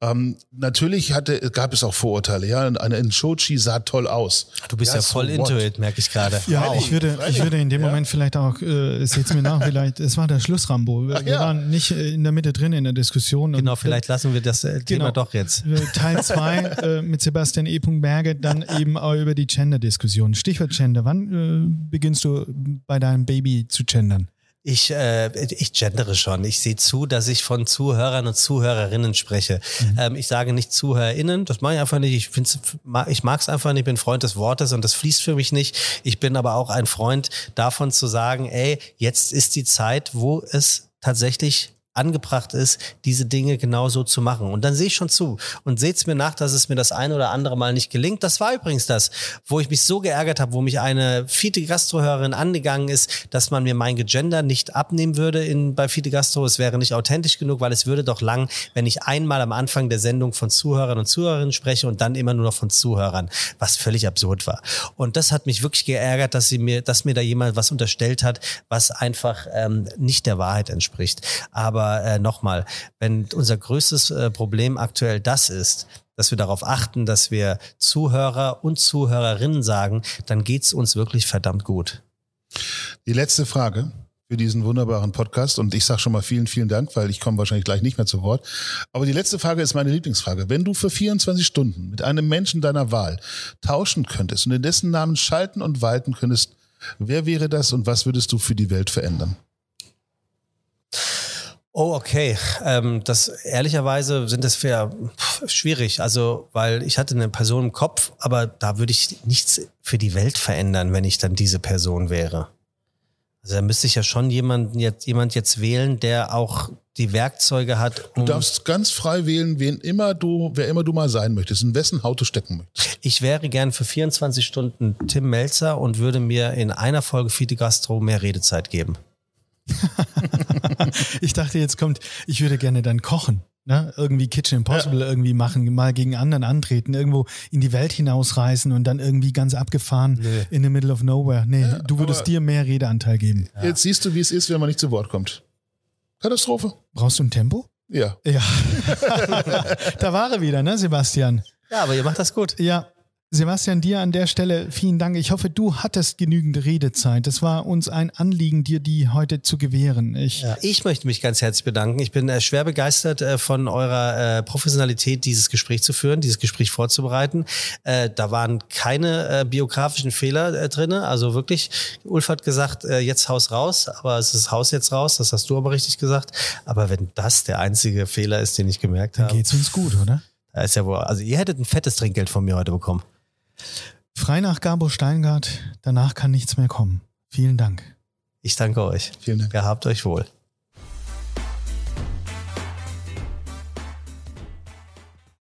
Ähm, natürlich hatte, gab es auch Vorurteile, ja. Eine Nshochi sah toll aus. Du bist ja, so voll what? into it, merke ich gerade. Ja, Freilich, ich würde, ich würde in dem Ja. Moment vielleicht auch, äh, seht's mir nach, vielleicht, es war der Schlussrambo. Wir, Ach wir ja. waren nicht äh, in der Mitte drin in der Diskussion. Genau, Und, vielleicht lassen wir das äh, Thema Genau. doch jetzt. äh, Teil 2 äh, mit Sebastian E. Berge, dann eben auch über die Gender-Diskussion. Stichwort Gender? Wann äh, beginnst du bei deinem Baby zu gendern? Ich, äh, ich gendere schon. Ich sehe zu, dass ich von Zuhörern und Zuhörerinnen spreche. Mhm. Ähm, ich sage nicht ZuhörerInnen, das mache ich einfach nicht. Ich, find's, ich mag es einfach nicht, ich bin Freund des Wortes und das fließt für mich nicht. Ich bin aber auch ein Freund davon zu sagen, ey, jetzt ist die Zeit, wo es tatsächlich angebracht ist, diese Dinge genauso zu machen. Und dann sehe ich schon zu und seht es mir nach, dass es mir das eine oder andere Mal nicht gelingt. Das war übrigens das, wo ich mich so geärgert habe, wo mich eine Fiete Gastrohörerin angegangen ist, dass man mir mein Gegender nicht abnehmen würde in, bei Fiete Gastro. Es wäre nicht authentisch genug, weil es würde doch lang, wenn ich einmal am Anfang der Sendung von Zuhörern und Zuhörerinnen spreche und dann immer nur noch von Zuhörern, was völlig absurd war. Und das hat mich wirklich geärgert, dass sie mir, dass mir da jemand was unterstellt hat, was einfach ähm, nicht der Wahrheit entspricht. Aber äh, nochmal, wenn unser größtes äh, Problem aktuell das ist, dass wir darauf achten, dass wir Zuhörer und Zuhörerinnen sagen, dann geht es uns wirklich verdammt gut. Die letzte Frage für diesen wunderbaren Podcast und ich sage schon mal vielen, vielen Dank, weil ich komme wahrscheinlich gleich nicht mehr zu Wort. Aber die letzte Frage ist meine Lieblingsfrage. Wenn du für 24 Stunden mit einem Menschen deiner Wahl tauschen könntest und in dessen Namen schalten und walten könntest, wer wäre das und was würdest du für die Welt verändern? Oh, okay. Ähm, das ehrlicherweise sind das für schwierig. Also, weil ich hatte eine Person im Kopf, aber da würde ich nichts für die Welt verändern, wenn ich dann diese Person wäre. Also da müsste ich ja schon jemanden jetzt, jemand jetzt wählen, der auch die Werkzeuge hat. Um du darfst ganz frei wählen, wen immer du, wer immer du mal sein möchtest, in wessen Haut du stecken möchtest. Ich wäre gern für 24 Stunden Tim Melzer und würde mir in einer Folge Fide Gastro mehr Redezeit geben. ich dachte, jetzt kommt, ich würde gerne dann kochen. Ne? Irgendwie Kitchen Impossible ja. irgendwie machen, mal gegen anderen antreten, irgendwo in die Welt hinausreisen und dann irgendwie ganz abgefahren nee. in the middle of nowhere. Nee, ja, du würdest dir mehr Redeanteil geben. Ja. Jetzt siehst du, wie es ist, wenn man nicht zu Wort kommt. Katastrophe. Brauchst du ein Tempo? Ja. Ja. da war er wieder, ne, Sebastian? Ja, aber ihr macht das gut. Ja, Sebastian, dir an der Stelle vielen Dank. Ich hoffe, du hattest genügend Redezeit. Es war uns ein Anliegen, dir die heute zu gewähren. Ich, ja, ich möchte mich ganz herzlich bedanken. Ich bin äh, schwer begeistert äh, von eurer äh, Professionalität, dieses Gespräch zu führen, dieses Gespräch vorzubereiten. Äh, da waren keine äh, biografischen Fehler äh, drin. Also wirklich, Ulf hat gesagt, jetzt Haus raus, aber es ist Haus jetzt raus. Das hast du aber richtig gesagt. Aber wenn das der einzige Fehler ist, den ich gemerkt habe. Dann geht's uns gut, oder? Da ist ja wohl, also ihr hättet ein fettes Trinkgeld von mir heute bekommen. Frei nach Gabor Steingart, danach kann nichts mehr kommen. Vielen Dank. Ich danke euch. Vielen Dank. Gehabt euch wohl.